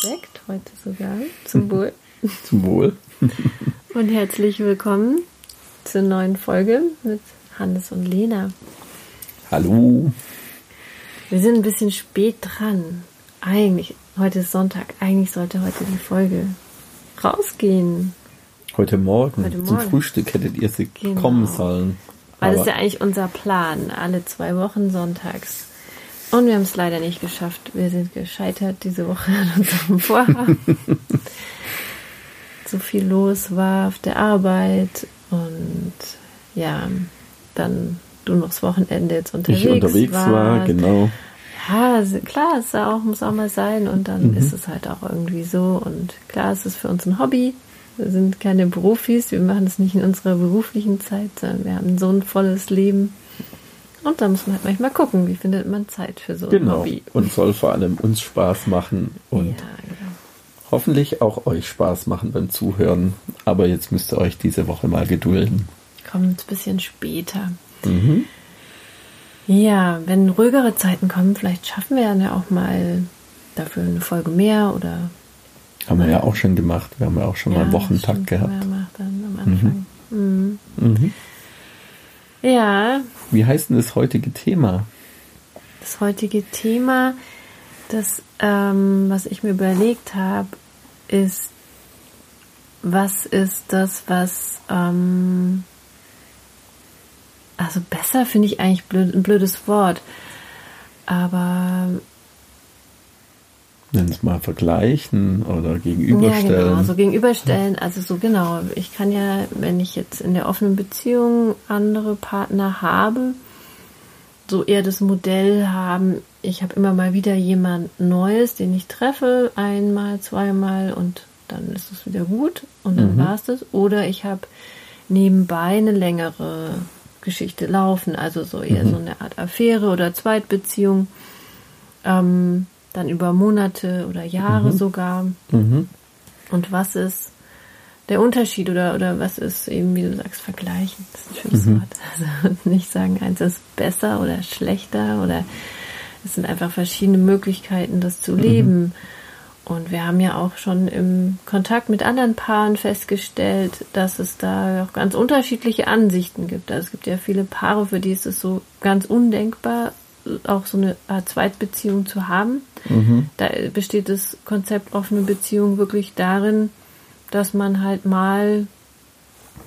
Sekt heute sogar. Zum Wohl. Zum Wohl. und herzlich willkommen zur neuen Folge mit Hannes und Lena. Hallo. Wir sind ein bisschen spät dran. Eigentlich, heute ist Sonntag, eigentlich sollte heute die Folge rausgehen. Heute Morgen, heute Morgen. zum Frühstück hättet ihr sie genau. kommen sollen. Weil das ist ja eigentlich unser Plan, alle zwei Wochen sonntags. Und wir haben es leider nicht geschafft. Wir sind gescheitert diese Woche an unserem Vorhaben. so viel los war auf der Arbeit und ja, dann du noch das Wochenende jetzt unterwegs Ich unterwegs war, war genau. Ja, klar, es auch, muss auch mal sein und dann mhm. ist es halt auch irgendwie so und klar, es ist für uns ein Hobby. Wir sind keine Profis, wir machen es nicht in unserer beruflichen Zeit, sondern wir haben so ein volles Leben. Und da muss man halt manchmal gucken, wie findet man Zeit für so genau. ein Hobby. Und soll vor allem uns Spaß machen und ja, genau. hoffentlich auch euch Spaß machen beim Zuhören. Aber jetzt müsst ihr euch diese Woche mal gedulden. Kommt ein bisschen später. Mhm. Ja, wenn ruhigere Zeiten kommen, vielleicht schaffen wir ja auch mal dafür eine Folge mehr oder. Haben wir ja auch schon gemacht. Wir haben ja auch schon ja, mal einen Wochentakt gehabt. Dann am Anfang. Mhm. Mhm. Mhm. Ja. Wie heißt denn das heutige Thema? Das heutige Thema, das, ähm, was ich mir überlegt habe, ist, was ist das, was ähm, also besser finde ich eigentlich blöd, ein blödes Wort. Aber. Nenn es mal vergleichen oder gegenüberstellen. Ja, genau, so gegenüberstellen. Also so genau. Ich kann ja, wenn ich jetzt in der offenen Beziehung andere Partner habe, so eher das Modell haben, ich habe immer mal wieder jemand Neues, den ich treffe, einmal, zweimal und dann ist es wieder gut und dann mhm. war es das. Oder ich habe nebenbei eine längere Geschichte laufen, also so eher mhm. so eine Art Affäre oder Zweitbeziehung, ähm, dann über Monate oder Jahre mhm. sogar. Mhm. Und was ist der Unterschied oder, oder was ist eben, wie du sagst, vergleichen? Das ist ein schönes mhm. Wort. Also nicht sagen, eins ist besser oder schlechter oder es sind einfach verschiedene Möglichkeiten, das zu leben. Mhm. Und wir haben ja auch schon im Kontakt mit anderen Paaren festgestellt, dass es da auch ganz unterschiedliche Ansichten gibt. Also es gibt ja viele Paare, für die ist es so ganz undenkbar, auch so eine Art Zweitbeziehung zu haben. Mhm. Da besteht das Konzept offene Beziehung wirklich darin, dass man halt mal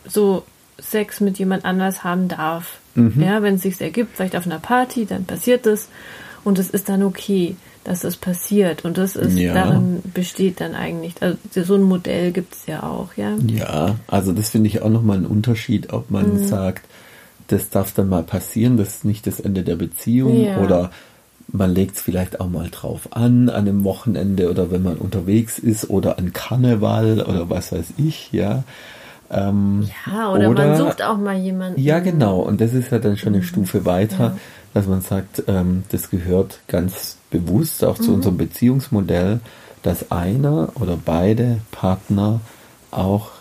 so Sex mit jemand anders haben darf. Mhm. Ja, wenn es sich ergibt, vielleicht auf einer Party, dann passiert es und es ist dann okay dass das passiert. Und das ist, ja. darin besteht dann eigentlich, also so ein Modell gibt es ja auch, ja. Ja, also das finde ich auch nochmal ein Unterschied, ob man mhm. sagt, das darf dann mal passieren, das ist nicht das Ende der Beziehung ja. oder man legt es vielleicht auch mal drauf an, an einem Wochenende oder wenn man unterwegs ist oder an Karneval oder was weiß ich, ja. Ähm, ja, oder, oder, man sucht auch mal jemanden. Ja, genau. Und das ist ja dann schon eine mhm. Stufe weiter, ja. dass man sagt, ähm, das gehört ganz bewusst auch zu mhm. unserem Beziehungsmodell, dass einer oder beide Partner auch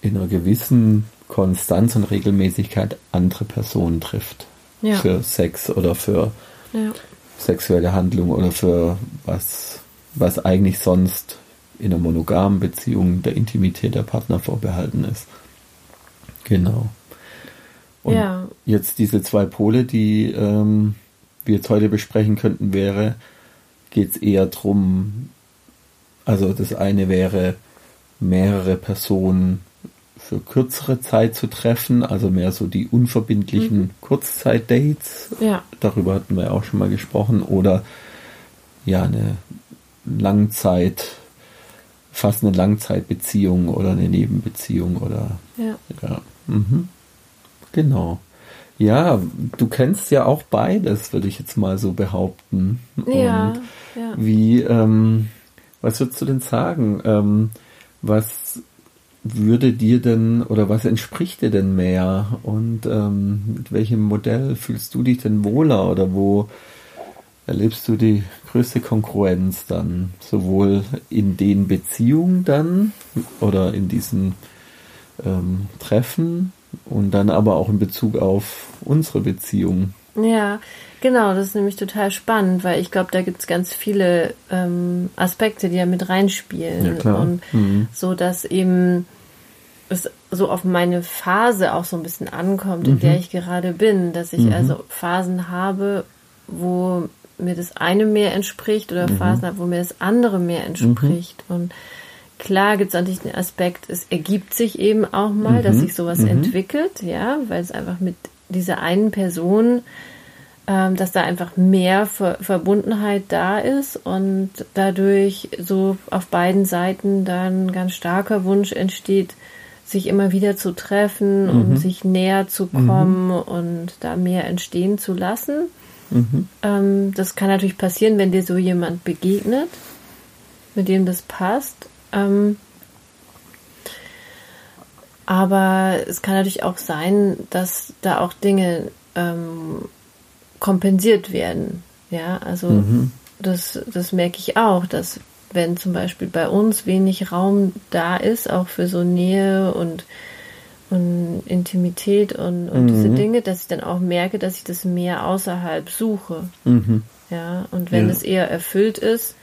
in einer gewissen Konstanz und Regelmäßigkeit andere Personen trifft. Ja. Für Sex oder für ja. sexuelle Handlung oder für was, was eigentlich sonst in einer monogamen Beziehung der Intimität der Partner vorbehalten ist. Genau. Und ja. jetzt diese zwei Pole, die ähm, wir jetzt heute besprechen könnten, wäre, geht es eher darum, also das eine wäre, mehrere Personen für kürzere Zeit zu treffen, also mehr so die unverbindlichen mhm. Kurzzeitdates. Ja. Darüber hatten wir auch schon mal gesprochen. Oder ja, eine Langzeit, fast eine Langzeitbeziehung oder eine Nebenbeziehung oder ja. ja. Mhm. Genau. Ja, du kennst ja auch beides, würde ich jetzt mal so behaupten. Ja. Und ja. Wie, ähm, was würdest du denn sagen? Ähm, was würde dir denn oder was entspricht dir denn mehr? Und ähm, mit welchem Modell fühlst du dich denn wohler oder wo erlebst du die größte Konkurrenz dann? Sowohl in den Beziehungen dann oder in diesen ähm, Treffen und dann aber auch in Bezug auf unsere Beziehung. Ja, genau, das ist nämlich total spannend, weil ich glaube, da gibt es ganz viele ähm, Aspekte, die da mit reinspielen. Ja, klar. Und Mhm. so, dass eben es so auf meine Phase auch so ein bisschen ankommt, in Mhm. der ich gerade bin, dass ich also Phasen habe, wo mir das eine mehr entspricht oder Mhm. Phasen habe, wo mir das andere mehr entspricht. Und klar gibt es natürlich den Aspekt, es ergibt sich eben auch mal, dass Mhm. sich sowas entwickelt, ja, weil es einfach mit dieser einen Person ähm, dass da einfach mehr Ver Verbundenheit da ist und dadurch so auf beiden Seiten dann ein ganz starker Wunsch entsteht, sich immer wieder zu treffen und sich näher zu kommen und da mehr entstehen zu lassen. Ähm, das kann natürlich passieren, wenn dir so jemand begegnet, mit dem das passt. Ähm, aber es kann natürlich auch sein, dass da auch Dinge ähm, kompensiert werden. Ja, also das, das merke ich auch, dass wenn zum Beispiel bei uns wenig Raum da ist, auch für so Nähe und, und Intimität und, und diese Dinge, dass ich dann auch merke, dass ich das mehr außerhalb suche. Mhm. Ja, und wenn Ja. es eher erfüllt ist,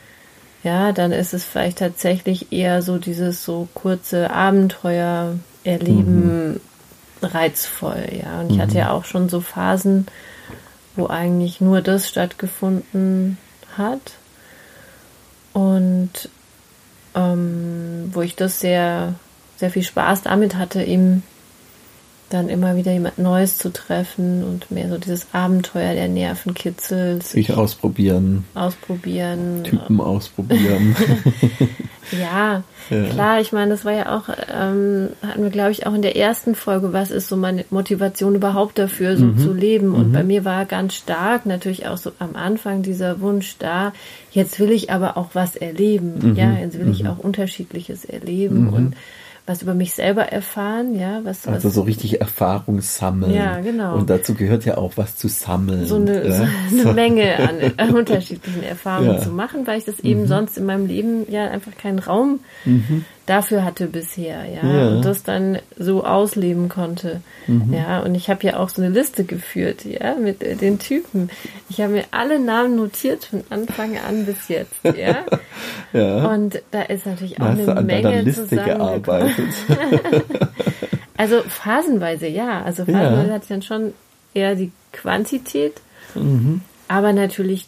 ja, dann ist es vielleicht tatsächlich eher so dieses so kurze Abenteuer erleben reizvoll, ja. Und ich hatte ja auch schon so Phasen, wo eigentlich nur das stattgefunden hat und ähm, wo ich das sehr, sehr viel Spaß damit hatte, eben dann immer wieder jemand Neues zu treffen und mehr so dieses Abenteuer der Nervenkitzels Sich ausprobieren, ausprobieren. Typen ausprobieren. Ja, Ja. klar, ich meine, das war ja auch, ähm, hatten wir, glaube ich, auch in der ersten Folge, was ist so meine Motivation überhaupt dafür, Mhm. so zu leben. Und bei mir war ganz stark natürlich auch so am Anfang dieser Wunsch da, jetzt will ich aber auch was erleben. Mhm. Ja, jetzt will ich auch Unterschiedliches erleben und was über mich selber erfahren, ja, was, Also was so richtig Erfahrung sammeln. Ja, genau. Und dazu gehört ja auch was zu sammeln. so eine, ja. so eine Menge an unterschiedlichen Erfahrungen Ja. zu machen, weil ich das eben sonst in meinem Leben ja einfach keinen Raum dafür hatte bisher, ja, Ja. und das dann so ausleben konnte, ja, und ich habe ja auch so eine Liste geführt, ja, mit äh, den Typen. Ich habe mir alle Namen notiert von Anfang an bis jetzt, ja, ja. und da ist natürlich auch eine an Menge Liste gearbeitet. Also phasenweise ja. Also phasenweise hatte ich dann schon eher die Quantität, Mhm. aber natürlich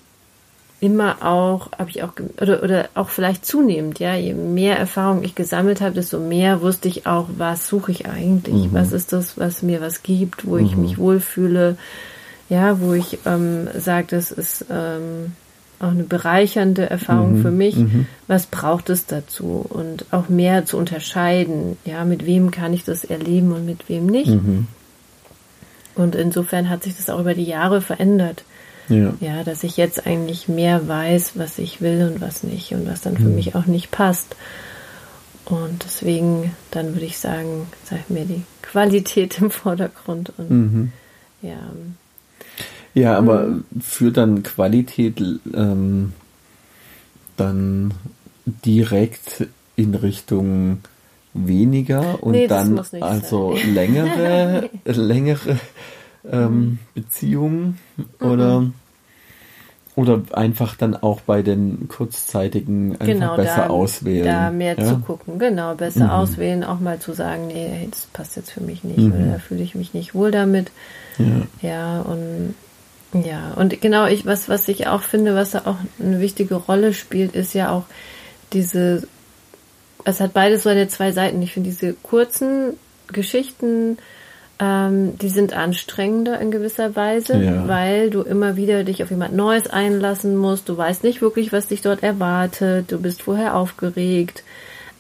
immer auch, habe ich auch, oder, oder auch vielleicht zunehmend, ja, je mehr Erfahrung ich gesammelt habe, desto mehr wusste ich auch, was suche ich eigentlich, Mhm. was ist das, was mir was gibt, wo ich mich wohlfühle, ja, wo ich ähm, sage, das ist ähm, auch eine bereichernde Erfahrung Mhm. für mich. Was braucht es dazu? Und auch mehr zu unterscheiden, ja, mit wem kann ich das erleben und mit wem nicht. Mhm. Und insofern hat sich das auch über die Jahre verändert. Ja. Ja, dass ich jetzt eigentlich mehr weiß, was ich will und was nicht und was dann für mich auch nicht passt. Und deswegen, dann würde ich sagen, sag mir die Qualität im Vordergrund und Mhm. ja, Ja, aber Mhm. führt dann Qualität ähm, dann direkt in Richtung weniger und Nee, dann also sein. längere, längere ähm, Beziehungen oder oder einfach dann auch bei den kurzzeitigen einfach genau besser da, auswählen. da mehr ja? zu gucken, genau, besser Mhm. auswählen, auch mal zu sagen, nee, das passt jetzt für mich nicht Mhm. oder da fühle ich mich nicht wohl damit. Ja. Ja, und ja, und genau, ich, was, was ich auch finde, was da auch eine wichtige Rolle spielt, ist ja auch diese, es hat beides so eine zwei Seiten. Ich finde diese kurzen Geschichten, ähm, die sind anstrengender in gewisser Weise, Ja. weil du immer wieder dich auf jemand Neues einlassen musst. Du weißt nicht wirklich, was dich dort erwartet. Du bist vorher aufgeregt.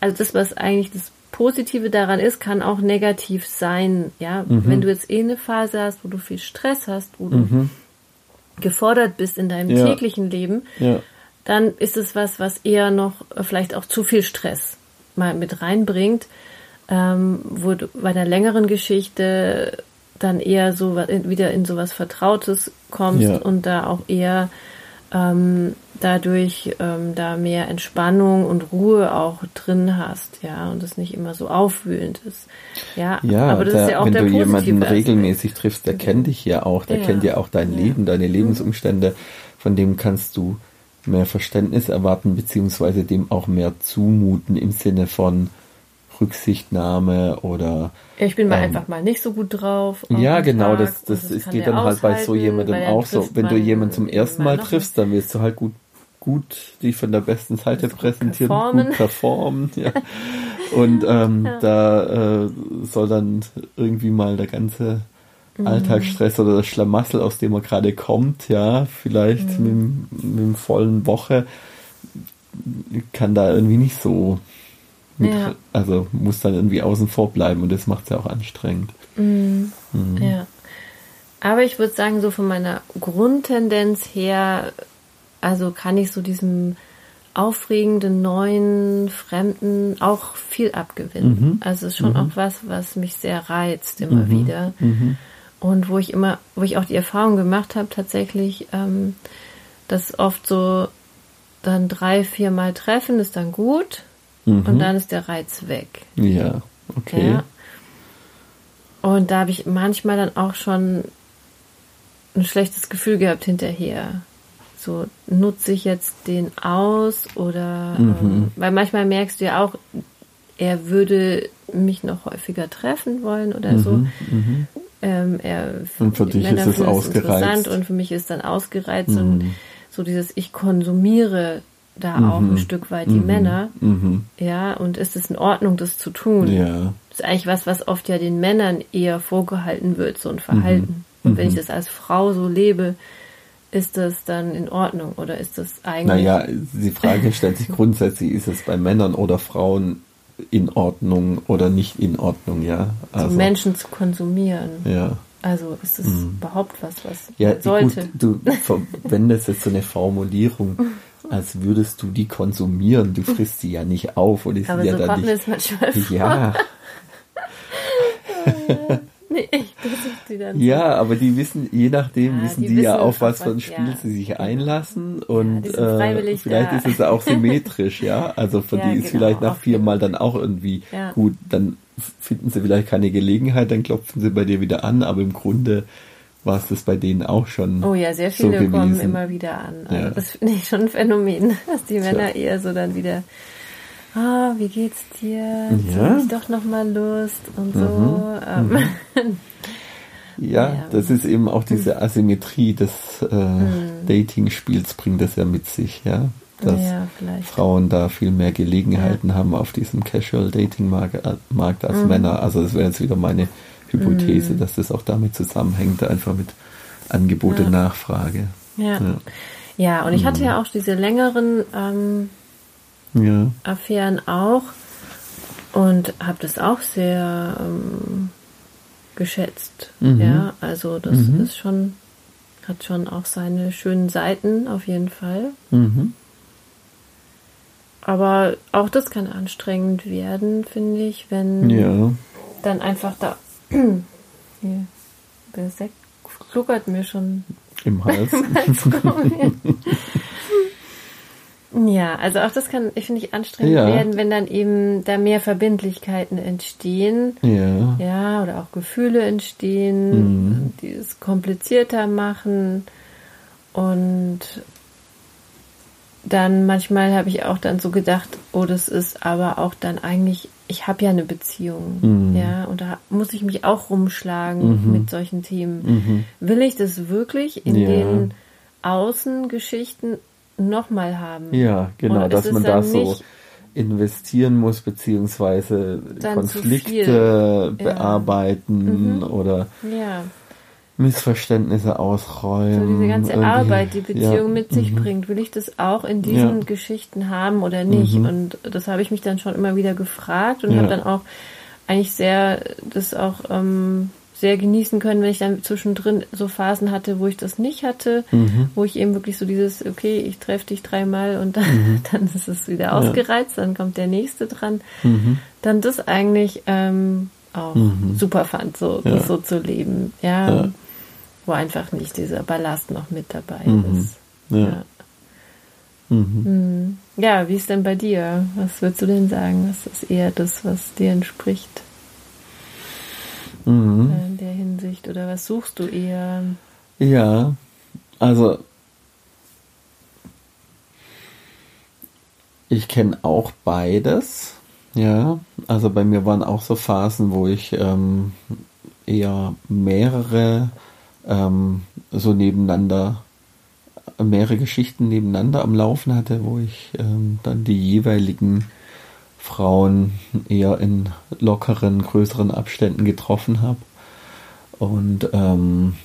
Also das, was eigentlich das Positive daran ist, kann auch negativ sein. Ja, wenn du jetzt eh eine Phase hast, wo du viel Stress hast, wo du gefordert bist in deinem Ja. täglichen Leben, Ja. dann ist es was, was eher noch äh, vielleicht auch zu viel Stress mal mit reinbringt, ähm, wo du bei einer längeren Geschichte dann eher so wieder in sowas Vertrautes kommst Ja. und da auch eher ähm, dadurch ähm, da mehr Entspannung und Ruhe auch drin hast, ja, und es nicht immer so aufwühlend ist. Ja, ja aber das der, ist ja auch wenn der du jemanden Aspekt. regelmäßig triffst, der kennt dich ja auch, der ja. kennt ja auch dein. Leben, deine Lebensumstände, von dem kannst du mehr Verständnis erwarten, beziehungsweise dem auch mehr zumuten im Sinne von Rücksichtnahme oder. Ich bin mal ähm, einfach mal nicht so gut drauf. Ja, genau, Tag, das, das, das geht dann halt bei so jemandem auch so. Wenn du jemanden zum ersten Mal triffst, dann wirst du halt gut gut die von der besten Seite präsentieren, performen. gut performen. Ja. Und ähm, ja. da äh, soll dann irgendwie mal der ganze mhm. Alltagsstress oder das Schlamassel, aus dem er gerade kommt, ja, vielleicht mhm. mit, mit einem vollen Woche, kann da irgendwie nicht so mit, ja. also muss dann irgendwie außen vor bleiben und das macht es ja auch anstrengend. Mhm. Mhm. Ja. Aber ich würde sagen, so von meiner Grundtendenz her also kann ich so diesem aufregenden, neuen, fremden auch viel abgewinnen. Mhm. Also es ist schon mhm. auch was, was mich sehr reizt immer mhm. wieder. Mhm. Und wo ich immer, wo ich auch die Erfahrung gemacht habe, tatsächlich, ähm, dass oft so dann drei, vier Mal treffen ist dann gut und mhm. dann ist der Reiz weg. Ja, okay. Ja. Und da habe ich manchmal dann auch schon ein schlechtes Gefühl gehabt hinterher so nutze ich jetzt den aus oder mhm. ähm, weil manchmal merkst du ja auch, er würde mich noch häufiger treffen wollen oder mhm. so. Mhm. Ähm, er, und für dich Männer ist es ausgereizt. und für mich ist dann ausgereizt und mhm. so dieses ich konsumiere da auch ein mhm. Stück weit die mhm. Männer. Ja, und ist es in Ordnung, das zu tun? Ja. Das ist eigentlich was, was oft ja den Männern eher vorgehalten wird, so ein Verhalten. Und wenn ich das als Frau so lebe, ist das dann in Ordnung oder ist das eigentlich? Naja, die Frage stellt sich grundsätzlich, ist es bei Männern oder Frauen in Ordnung oder nicht in Ordnung, ja? Also, Menschen zu konsumieren. Ja. Also ist das mhm. überhaupt was, was ja, sollte? Gut, du verwendest jetzt so eine Formulierung, als würdest du die konsumieren. Du frisst sie ja nicht auf oder Aber ja so kommt nicht, es manchmal vor. Ja. Nee, ich dann ja, aber die wissen, je nachdem ja, wissen die, die wissen, ja auf was für ein Spiel ja. sie sich einlassen und ja, äh, vielleicht ist es auch symmetrisch, ja. Also für die ist genau, vielleicht nach viermal dann auch irgendwie gut, dann finden sie vielleicht keine Gelegenheit, dann klopfen sie bei dir wieder an, aber im Grunde war es das bei denen auch schon. Oh ja, sehr viele so kommen immer wieder an. Also das finde ich schon ein Phänomen, dass die Männer eher so dann wieder ah, wie geht's dir? Ja. Habe ich doch noch mal Lust und so. Mhm. Ähm. Mhm. Ja, ja, das ist eben auch diese Asymmetrie des äh, mhm. Dating-Spiels bringt das ja mit sich, ja. Dass ja, Frauen da viel mehr Gelegenheiten ja. haben auf diesem Casual-Dating-Markt äh, als mhm. Männer. Also das wäre jetzt wieder meine Hypothese, mhm. dass das auch damit zusammenhängt, einfach mit Angebot und Nachfrage. Ja. ja. und ich hatte mhm. ja auch diese längeren ähm, ja. Affären auch und habe das auch sehr ähm, geschätzt. Mhm. Ja, also das mhm. ist schon, hat schon auch seine schönen Seiten auf jeden Fall. Mhm. Aber auch das kann anstrengend werden, finde ich, wenn ja. dann einfach da. Hier, der Sekt gluckert mir schon im Hals. Im Hals Ja, also auch das kann, ich finde ich, anstrengend ja. werden, wenn dann eben da mehr Verbindlichkeiten entstehen. Ja. Ja, oder auch Gefühle entstehen, mhm. die es komplizierter machen. Und dann manchmal habe ich auch dann so gedacht, oh, das ist aber auch dann eigentlich, ich habe ja eine Beziehung, mhm. ja, und da muss ich mich auch rumschlagen mhm. mit solchen Themen. Mhm. Will ich das wirklich in ja. den Außengeschichten nochmal haben. Ja, genau, dass man da so investieren muss, beziehungsweise Konflikte bearbeiten mhm. oder ja. Missverständnisse ausräumen. So diese ganze irgendwie. Arbeit, die Beziehung ja. mit sich mhm. bringt, will ich das auch in diesen ja. Geschichten haben oder nicht? Mhm. Und das habe ich mich dann schon immer wieder gefragt und habe dann auch eigentlich sehr das auch ähm, sehr genießen können, wenn ich dann zwischendrin so Phasen hatte, wo ich das nicht hatte, mhm. wo ich eben wirklich so dieses, okay, ich treffe dich dreimal und dann, mhm. dann ist es wieder ausgereizt, ja. dann kommt der nächste dran. Mhm. Dann das eigentlich ähm, auch mhm. super fand, so, ja. so zu leben. Ja, ja, Wo einfach nicht dieser Ballast noch mit dabei mhm. ist. Ja. Mhm. Ja, wie ist denn bei dir? Was würdest du denn sagen? Was ist eher das, was dir entspricht? Mhm. In der Hinsicht. Oder was suchst du eher? Ja, also ich kenne auch beides. Ja, also bei mir waren auch so Phasen, wo ich ähm, eher mehrere ähm, so nebeneinander, mehrere Geschichten nebeneinander am Laufen hatte, wo ich ähm, dann die jeweiligen Frauen eher in lockeren, größeren Abständen getroffen habe. Und ähm,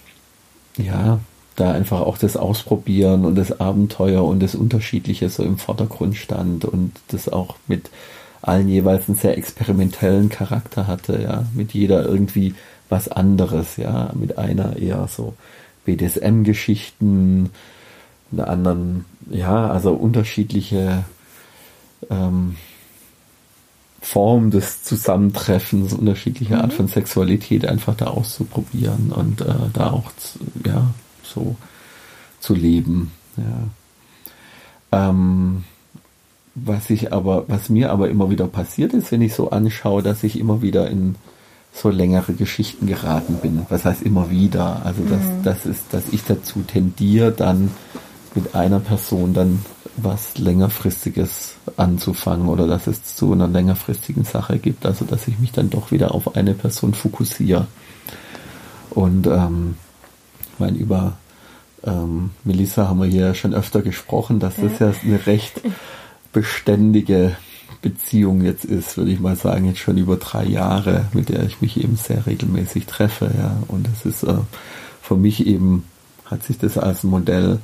ja, da einfach auch das Ausprobieren und das Abenteuer und das Unterschiedliche so im Vordergrund stand und das auch mit allen jeweils einen sehr experimentellen Charakter hatte, ja, mit jeder irgendwie was anderes, ja, mit einer eher so BDSM-Geschichten, der anderen, ja, also unterschiedliche ähm, Form des Zusammentreffens, unterschiedliche mhm. Art von Sexualität einfach da auszuprobieren und äh, da auch zu, ja so zu leben. Ja. Ähm, was ich aber, was mir aber immer wieder passiert ist, wenn ich so anschaue, dass ich immer wieder in so längere Geschichten geraten bin. Was heißt immer wieder? Also dass, mhm. das ist, dass ich dazu tendiere, dann mit einer Person dann was längerfristiges anzufangen oder dass es zu einer längerfristigen Sache gibt. Also dass ich mich dann doch wieder auf eine Person fokussiere. Und ähm, ich meine, über ähm, Melissa haben wir hier schon öfter gesprochen, dass das ja eine recht beständige Beziehung jetzt ist, würde ich mal sagen, jetzt schon über drei Jahre, mit der ich mich eben sehr regelmäßig treffe, ja. Und das ist äh, für mich eben, hat sich das als Modell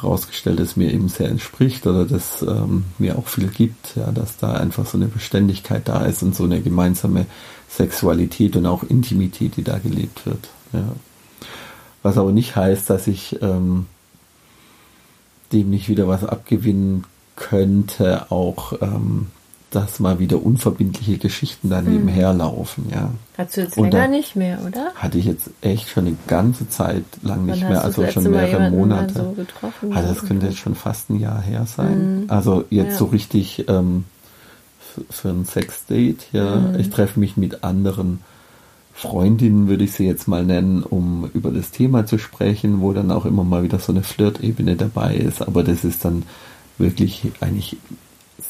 herausgestellt, das mir eben sehr entspricht oder das ähm, mir auch viel gibt, ja, dass da einfach so eine Beständigkeit da ist und so eine gemeinsame Sexualität und auch Intimität, die da gelebt wird. Ja. Was aber nicht heißt, dass ich ähm, dem nicht wieder was abgewinnen könnte, auch ähm, dass mal wieder unverbindliche Geschichten daneben mhm. herlaufen, ja. Hast du jetzt Und länger nicht mehr, oder? Hatte ich jetzt echt schon eine ganze Zeit lang nicht mehr, also schon mehrere Monate. So getroffen, also das könnte jetzt schon fast ein Jahr her sein. Mhm. Also jetzt ja. so richtig ähm, für ein Sexdate, ja. Mhm. Ich treffe mich mit anderen Freundinnen, würde ich sie jetzt mal nennen, um über das Thema zu sprechen, wo dann auch immer mal wieder so eine Flirtebene dabei ist. Aber das ist dann wirklich eigentlich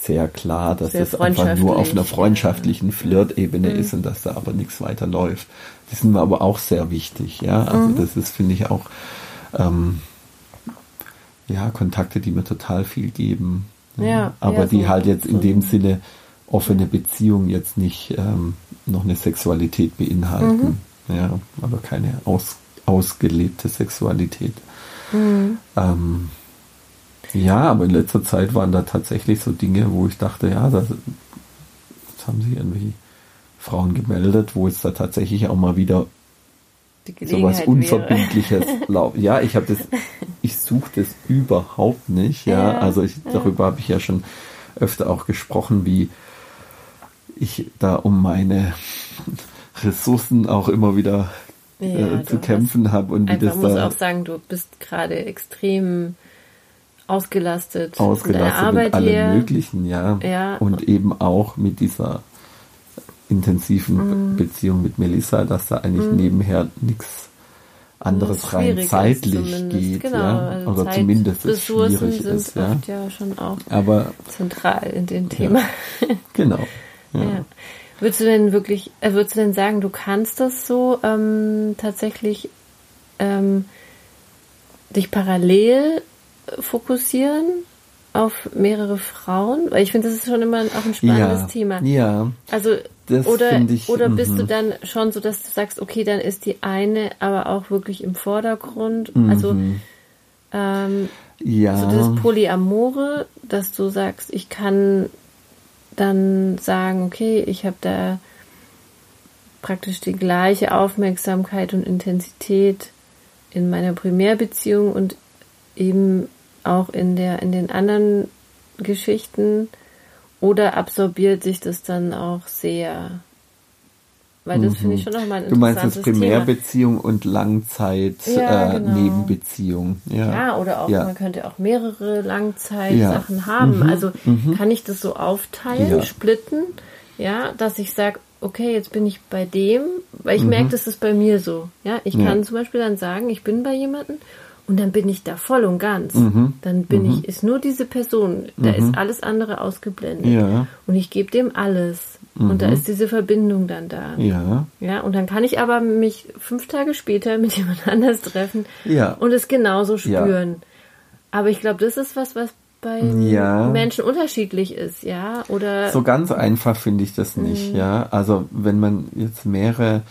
sehr klar, dass sehr es einfach nur auf einer freundschaftlichen Flirtebene mhm. ist und dass da aber nichts weiter läuft. Das sind mir aber auch sehr wichtig, ja. Also mhm. das ist, finde ich, auch ähm, ja, Kontakte, die mir total viel geben. Ja, aber ja, die so, halt jetzt in dem Sinne offene Beziehung jetzt nicht ähm, noch eine Sexualität beinhalten. Mhm. Ja, aber keine aus, ausgelebte Sexualität. Mhm. Ähm, ja, aber in letzter Zeit waren da tatsächlich so Dinge, wo ich dachte, ja, das, jetzt haben sich irgendwie Frauen gemeldet, wo es da tatsächlich auch mal wieder sowas Unverbindliches laufen. Ja, ich habe das, ich suche das überhaupt nicht. Ja, ja also ich, darüber habe ich ja schon öfter auch gesprochen, wie ich da um meine Ressourcen auch immer wieder ja, äh, zu kämpfen habe und wie das muss da auch sagen, du bist gerade extrem ausgelastet, ausgelastet mit, mit allem her. Möglichen, ja. ja. Und eben auch mit dieser intensiven mm. Beziehung mit Melissa, dass da eigentlich mm. nebenher nichts anderes rein zeitlich geht, genau, ja, also oder Zeit zumindest es schwierig sind ist, ja. ja schon auch aber zentral in dem Thema. Ja, genau. Ja. ja. Würdest du denn wirklich, äh, würdest du denn sagen, du kannst das so ähm, tatsächlich ähm, dich parallel fokussieren auf mehrere Frauen? Weil ich finde, das ist schon immer auch ein spannendes ja, Thema. Ja. Also oder ich, oder bist du mhm. dann schon so, dass du sagst, okay, dann ist die eine aber auch wirklich im Vordergrund. Also mhm. ähm, ja. so das Polyamore, dass du sagst, ich kann dann sagen, okay, ich habe da praktisch die gleiche Aufmerksamkeit und Intensität in meiner Primärbeziehung und eben auch in der in den anderen Geschichten oder absorbiert sich das dann auch sehr Weil das finde ich schon nochmal ein Du meinst jetzt Primärbeziehung Thema. und Langzeit ja, äh, genau. Nebenbeziehung. Ja. ja, oder auch, ja. man könnte auch mehrere Langzeitsachen ja. haben. Mhm. Also mhm. kann ich das so aufteilen, splitten, ja, dass ich sage, okay, jetzt bin ich bei dem, weil ich mhm. merke, das ist bei mir so. Ja, ich kann zum Beispiel dann sagen, ich bin bei jemandem und dann bin ich da voll und ganz. Mhm. Dann bin mhm. ich, ist nur diese Person, da mhm. ist alles andere ausgeblendet. Ja. Und ich gebe dem alles. Und da mhm. ist diese Verbindung dann da. Ja. Ja, und dann kann ich aber mich fünf Tage später mit jemand anders treffen ja. und es genauso spüren. Ja. Aber ich glaube, das ist was, was bei ja. Menschen unterschiedlich ist, ja, oder. So ganz einfach finde ich das nicht, mhm. ja. Also, wenn man jetzt mehrere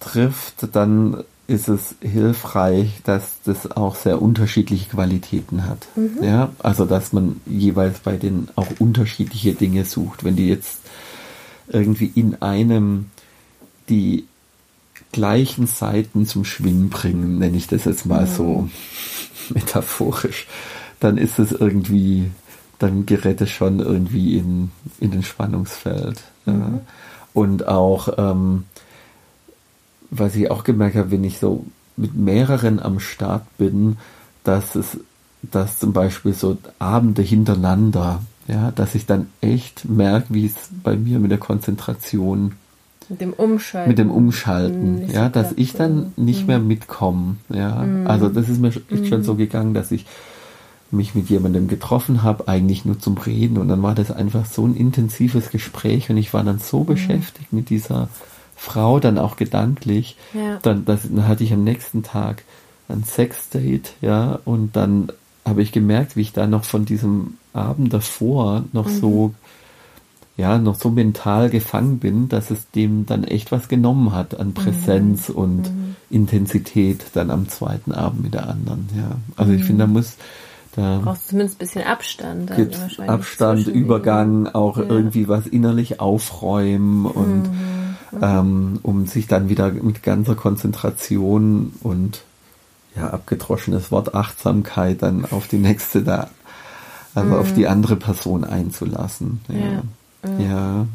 trifft, dann ist es hilfreich, dass das auch sehr unterschiedliche Qualitäten hat. Mhm. Ja, also dass man jeweils bei denen auch unterschiedliche Dinge sucht. Wenn die jetzt irgendwie in einem die gleichen Seiten zum Schwingen bringen, nenne ich das jetzt mal mhm. so metaphorisch, dann ist es irgendwie, dann gerät es schon irgendwie in, in den Spannungsfeld. Mhm. Ja. Und auch ähm, was ich auch gemerkt habe, wenn ich so mit mehreren am Start bin, dass es, dass zum Beispiel so Abende hintereinander, ja, dass ich dann echt merke, wie es bei mir mit der Konzentration mit dem Umschalten. Mit dem Umschalten, ja, dass ich dann nicht mhm. mehr mitkomme. Ja, mhm. also das ist mir echt schon so gegangen, dass ich mich mit jemandem getroffen habe, eigentlich nur zum Reden und dann war das einfach so ein intensives Gespräch und ich war dann so beschäftigt mit dieser Frau dann auch gedanklich. Ja. Dann, das, dann hatte ich am nächsten Tag ein Sexdate, ja, und dann habe ich gemerkt, wie ich da noch von diesem Abend davor noch mhm. so, ja, noch so mental gefangen bin, dass es dem dann echt was genommen hat an Präsenz mhm. und mhm. Intensität dann am zweiten Abend mit der anderen, ja. Also ich finde, da mhm. muss, da brauchst zumindest ein bisschen Abstand. Abstand, Übergang, auch ja. irgendwie was innerlich aufräumen und mhm ähm, um sich dann wieder mit ganzer Konzentration und ja, abgedroschenes Wort Achtsamkeit dann auf die nächste da, also mhm. auf die andere Person einzulassen. Ja. Ja. ja.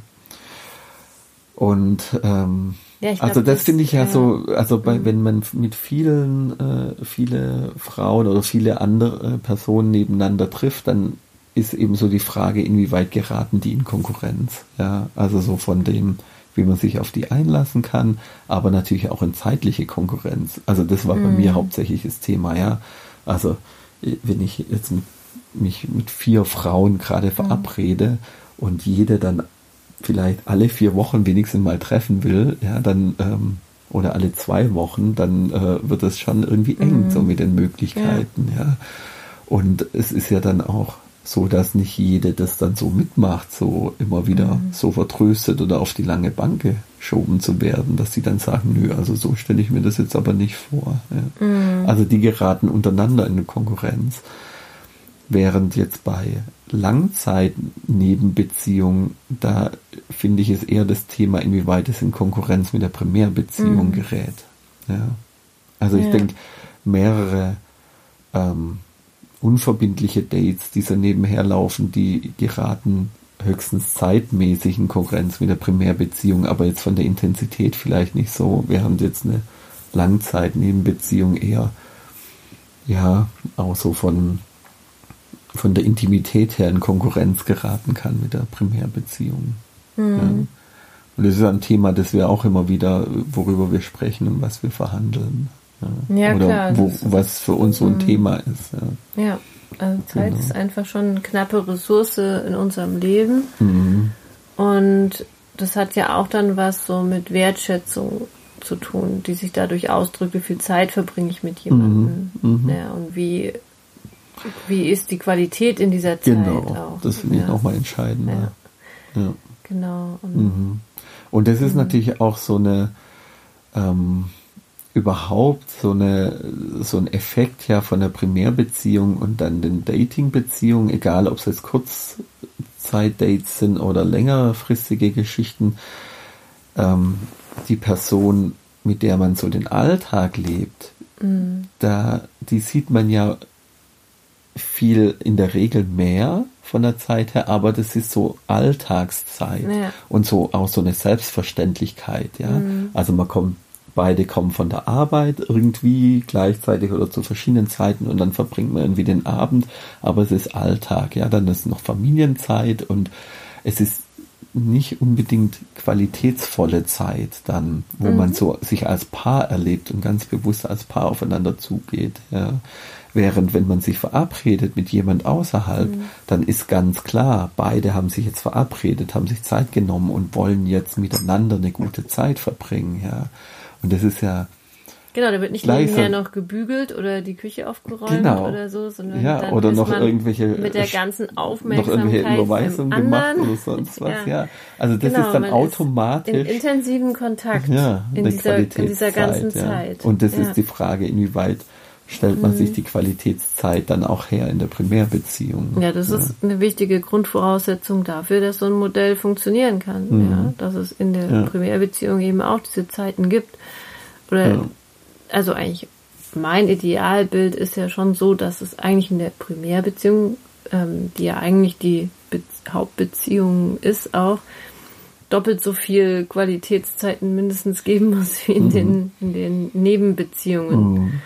Und ähm, ja, glaub, also das, das finde ich ja, ja, so, also bei, mhm. wenn man mit vielen, äh, viele Frauen oder viele andere Personen nebeneinander trifft, dann ist eben so die Frage, inwieweit geraten die in Konkurrenz. Ja, also so von dem, wie man sich auf die einlassen kann, aber natürlich auch in zeitliche Konkurrenz. Also das war mhm. bei mir mhm. hauptsächlich das Thema, ja. Also wenn ich jetzt mit, mich mit vier Frauen gerade mhm. verabrede mhm. und jede dann vielleicht alle vier Wochen wenigstens mal treffen will, ja, dann ähm, oder alle zwei Wochen, dann äh, wird es schon irgendwie eng mhm. so mit den Möglichkeiten, ja. ja. Und es ist ja dann auch so dass nicht jede das dann so mitmacht, so immer wieder mhm. so vertröstet oder auf die lange Bank geschoben zu werden, dass sie dann sagen, nö, also so stelle ich mir das jetzt aber nicht vor. Ja. Mhm. Also die geraten untereinander in eine Konkurrenz, während jetzt bei Langzeitnebenbeziehungen, da finde ich es eher das Thema, inwieweit es in Konkurrenz mit der Primärbeziehung mhm. gerät. Ja. Also ich denke, mehrere ähm, unverbindliche Dates, die so nebenher laufen, die geraten höchstens zeitmäßig in Konkurrenz mit der Primärbeziehung, aber jetzt von der Intensität vielleicht nicht so, während jetzt eine Langzeitnebenbeziehung eher, ja, auch so von, von der Intimität her in Konkurrenz geraten kann mit der Primärbeziehung. Mhm. Ja. Und das ist ein Thema, das wir auch immer wieder, worüber wir sprechen und was wir verhandeln. Ja, ja Oder klar. Wo, was für uns so ein mhm. Thema ist. Ja, ja also Zeit genau. ist einfach schon eine knappe Ressource in unserem Leben. Mhm. Und das hat ja auch dann was so mit Wertschätzung zu tun, die sich dadurch ausdrückt, wie viel Zeit verbringe ich mit jemandem. Mhm. mhm. Ja, und wie, wie ist die Qualität in dieser Zeit genau, auch. Das finde ich nochmal entscheidend. Ja. ja. Genau. Und, mhm. und das ist mhm. natürlich auch so eine ähm, überhaupt so eine so ein Effekt ja von der Primärbeziehung und dann den Datingbeziehungen, egal ob es jetzt Kurzzeitdates sind oder längerfristige Geschichten, ähm, die Person, mit der man so den Alltag lebt, mhm. da die sieht man ja viel in der Regel mehr von der Zeit her, aber das ist so Alltagszeit Ja. und so auch so eine Selbstverständlichkeit, ja. Mhm. Also man kommt, beide kommen von der Arbeit irgendwie gleichzeitig oder zu verschiedenen Zeiten und dann verbringt man irgendwie den Abend, aber es ist Alltag, ja. Dann ist noch Familienzeit und es ist nicht unbedingt qualitätsvolle Zeit dann, wo man so sich als Paar erlebt und ganz bewusst als Paar aufeinander zugeht, ja. Während wenn man sich verabredet mit jemand außerhalb, dann ist ganz klar, beide haben sich jetzt verabredet, haben sich Zeit genommen und wollen jetzt miteinander eine gute Zeit verbringen, ja. Und das ist ja, Genau, da wird nicht nebenher noch gebügelt oder die Küche aufgeräumt Genau. oder so, sondern Ja, dann oder ist noch man irgendwelche, mit der äh, ganzen noch Aufmerksamkeit irgendwelche Überweisungen gemacht oder sonst was, Ja. ja. Also das Genau, ist dann automatisch. in intensiven Kontakt ja, in, dieser, in dieser ganzen Qualitätszeit, ja. Zeit. Und das ist die Frage, inwieweit stellt man sich die Qualitätszeit dann auch her in der Primärbeziehung. Ja, das ist eine wichtige Grundvoraussetzung dafür, dass so ein Modell funktionieren kann. Ja, dass es in der Mhm. Ja. Primärbeziehung eben auch diese Zeiten gibt. Oder, Ja. also eigentlich, mein Idealbild ist ja schon so, dass es eigentlich in der Primärbeziehung, ähm, die ja eigentlich die Be Hauptbeziehung ist, auch doppelt so viel Qualitätszeiten mindestens geben muss wie in, Mhm. den, in den Nebenbeziehungen.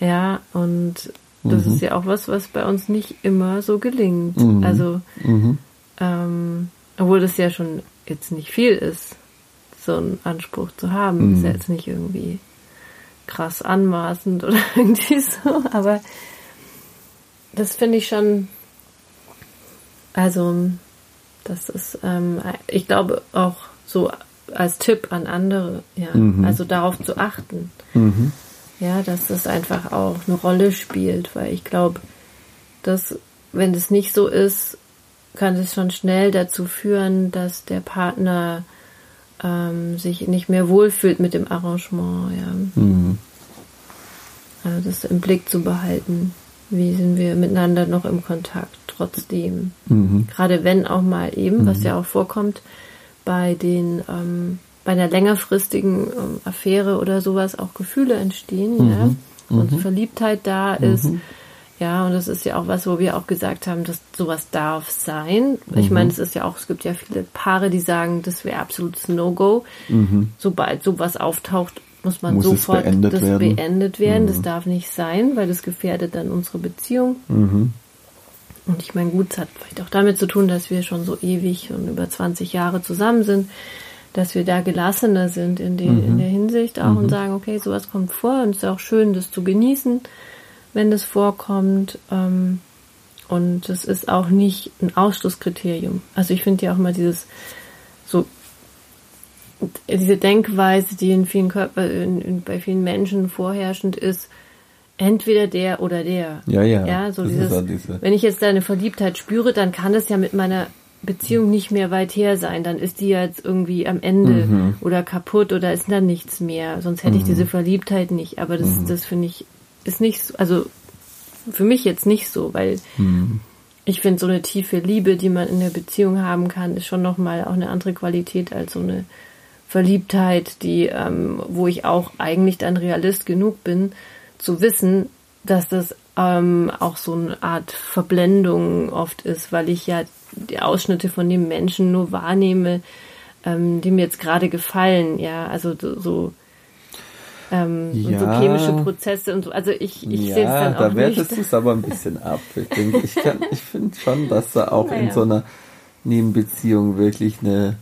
Ja, und das ist ja auch was, was bei uns nicht immer so gelingt. Also, Mhm. ähm, obwohl das ja schon jetzt nicht viel ist, so einen Anspruch zu haben. Ist ja jetzt nicht irgendwie krass anmaßend oder irgendwie so, aber das finde ich schon, also, das ist, ähm, ich glaube auch so als Tipp an andere, ja, also darauf zu achten. Mhm. Ja, dass das einfach auch eine Rolle spielt, weil ich glaube, dass wenn das nicht so ist, kann es schon schnell dazu führen, dass der Partner ähm, sich nicht mehr wohlfühlt mit dem Arrangement. Ja. Mhm. Also das im Blick zu behalten. Wie sind wir miteinander noch im Kontakt trotzdem? Mhm. Gerade wenn auch mal eben, was ja auch vorkommt, bei den ähm, bei einer längerfristigen ähm, Affäre oder sowas auch Gefühle entstehen, ja, und Verliebtheit da ist. Ja, und das ist ja auch was, wo wir auch gesagt haben, dass sowas darf sein. Ich meine, es ist ja auch, es gibt ja viele Paare, die sagen, das wäre absolutes No-Go. Sobald sowas auftaucht, muss man Muss sofort beendet das werden. beendet werden. Das darf nicht sein, weil das gefährdet dann unsere Beziehung. Mhm. Und ich meine, gut, es hat vielleicht auch damit zu tun, dass wir schon so ewig und über 20 Jahre zusammen sind, dass wir da gelassener sind in, die, in der Hinsicht auch und sagen, okay, sowas kommt vor und es ist auch schön, das zu genießen, wenn das vorkommt. Ähm, und es ist auch nicht ein Ausschlusskriterium. Also ich finde ja auch mal dieses so diese Denkweise, die in vielen Körper, in, in, bei vielen Menschen vorherrschend ist, entweder der oder der. Ja, ja. Ja, so Das dieses, ja diese- wenn ich jetzt eine Verliebtheit spüre, dann kann es ja mit meiner Beziehung nicht mehr weit her sein. Dann ist die ja jetzt irgendwie am Ende Mhm. oder kaputt oder ist da nichts mehr. Sonst hätte ich diese Verliebtheit nicht. Aber das, Mhm. das finde ich, ist nicht, so- also für mich jetzt nicht so, weil Mhm. ich finde, so eine tiefe Liebe, die man in der Beziehung haben kann, ist schon nochmal auch eine andere Qualität als so eine Verliebtheit, die, ähm, wo ich auch eigentlich dann Realist genug bin, zu wissen, dass das ähm, auch so eine Art Verblendung oft ist, weil ich ja die Ausschnitte von dem Menschen nur wahrnehme, ähm, die mir jetzt gerade gefallen, ja, also so, so ähm, und so Ja. chemische Prozesse und so. Also ich, ich sehe es ja, dann auch da wertest du es aber ein bisschen ab. Ich denke, ich, kann- ich finde schon, dass da auch in Naja. so einer Nebenbeziehung wirklich eine,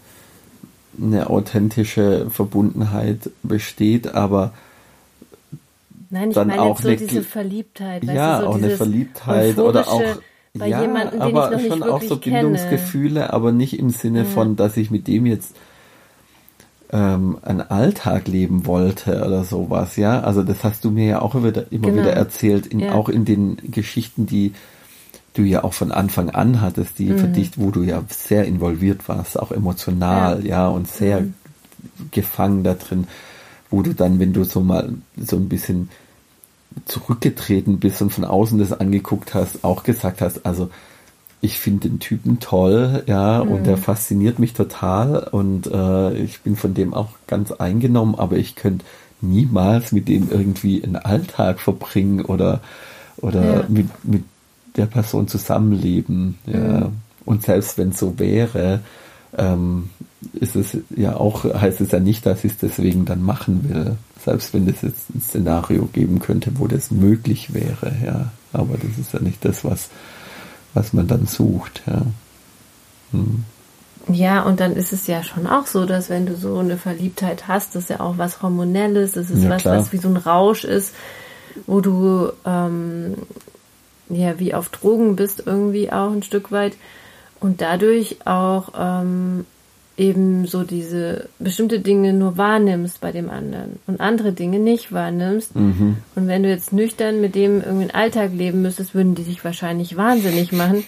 eine authentische Verbundenheit besteht, aber Nein, ich dann meine auch jetzt so eine diese Verliebtheit. weißt ja, du, so auch eine Verliebtheit oder auch bei ja, jemandem, den aber ich noch nicht schon auch wirklich so kenne. Bindungsgefühle, aber nicht im Sinne von, dass ich mit dem jetzt ähm, einen Alltag leben wollte oder sowas, ja. Also das hast du mir ja auch wieder, immer Genau. wieder erzählt, in, Ja. auch in den Geschichten, die du ja auch von Anfang an hattest, die Mhm. für dich, wo du ja sehr involviert warst, auch emotional, ja, und sehr Mhm. gefangen da drin, wo du dann, wenn du so mal so ein bisschen zurückgetreten bist und von außen das angeguckt hast, auch gesagt hast, also ich finde den Typen toll, ja, und der fasziniert mich total und äh, ich bin von dem auch ganz eingenommen, aber ich könnte niemals mit dem irgendwie einen Alltag verbringen oder oder Ja. mit, mit der Person zusammenleben. Ja. Mhm. Und selbst wenn es so wäre, ähm, ist es ja auch, heißt es ja nicht, dass ich es deswegen dann machen will. Selbst wenn es jetzt ein Szenario geben könnte, wo das möglich wäre, ja. Aber das ist ja nicht das, was, was man dann sucht, ja. Hm. Ja, und dann ist es ja schon auch so, dass wenn du so eine Verliebtheit hast, das ist ja auch was Hormonelles, das ist ja, was, klar. was wie so ein Rausch ist, wo du ähm, ja wie auf Drogen bist irgendwie auch ein Stück weit und dadurch auch ähm, eben so diese bestimmte Dinge nur wahrnimmst bei dem anderen und andere Dinge nicht wahrnimmst. Mhm. Und wenn du jetzt nüchtern mit dem irgendwie einen Alltag leben müsstest, würden die sich wahrscheinlich wahnsinnig machen.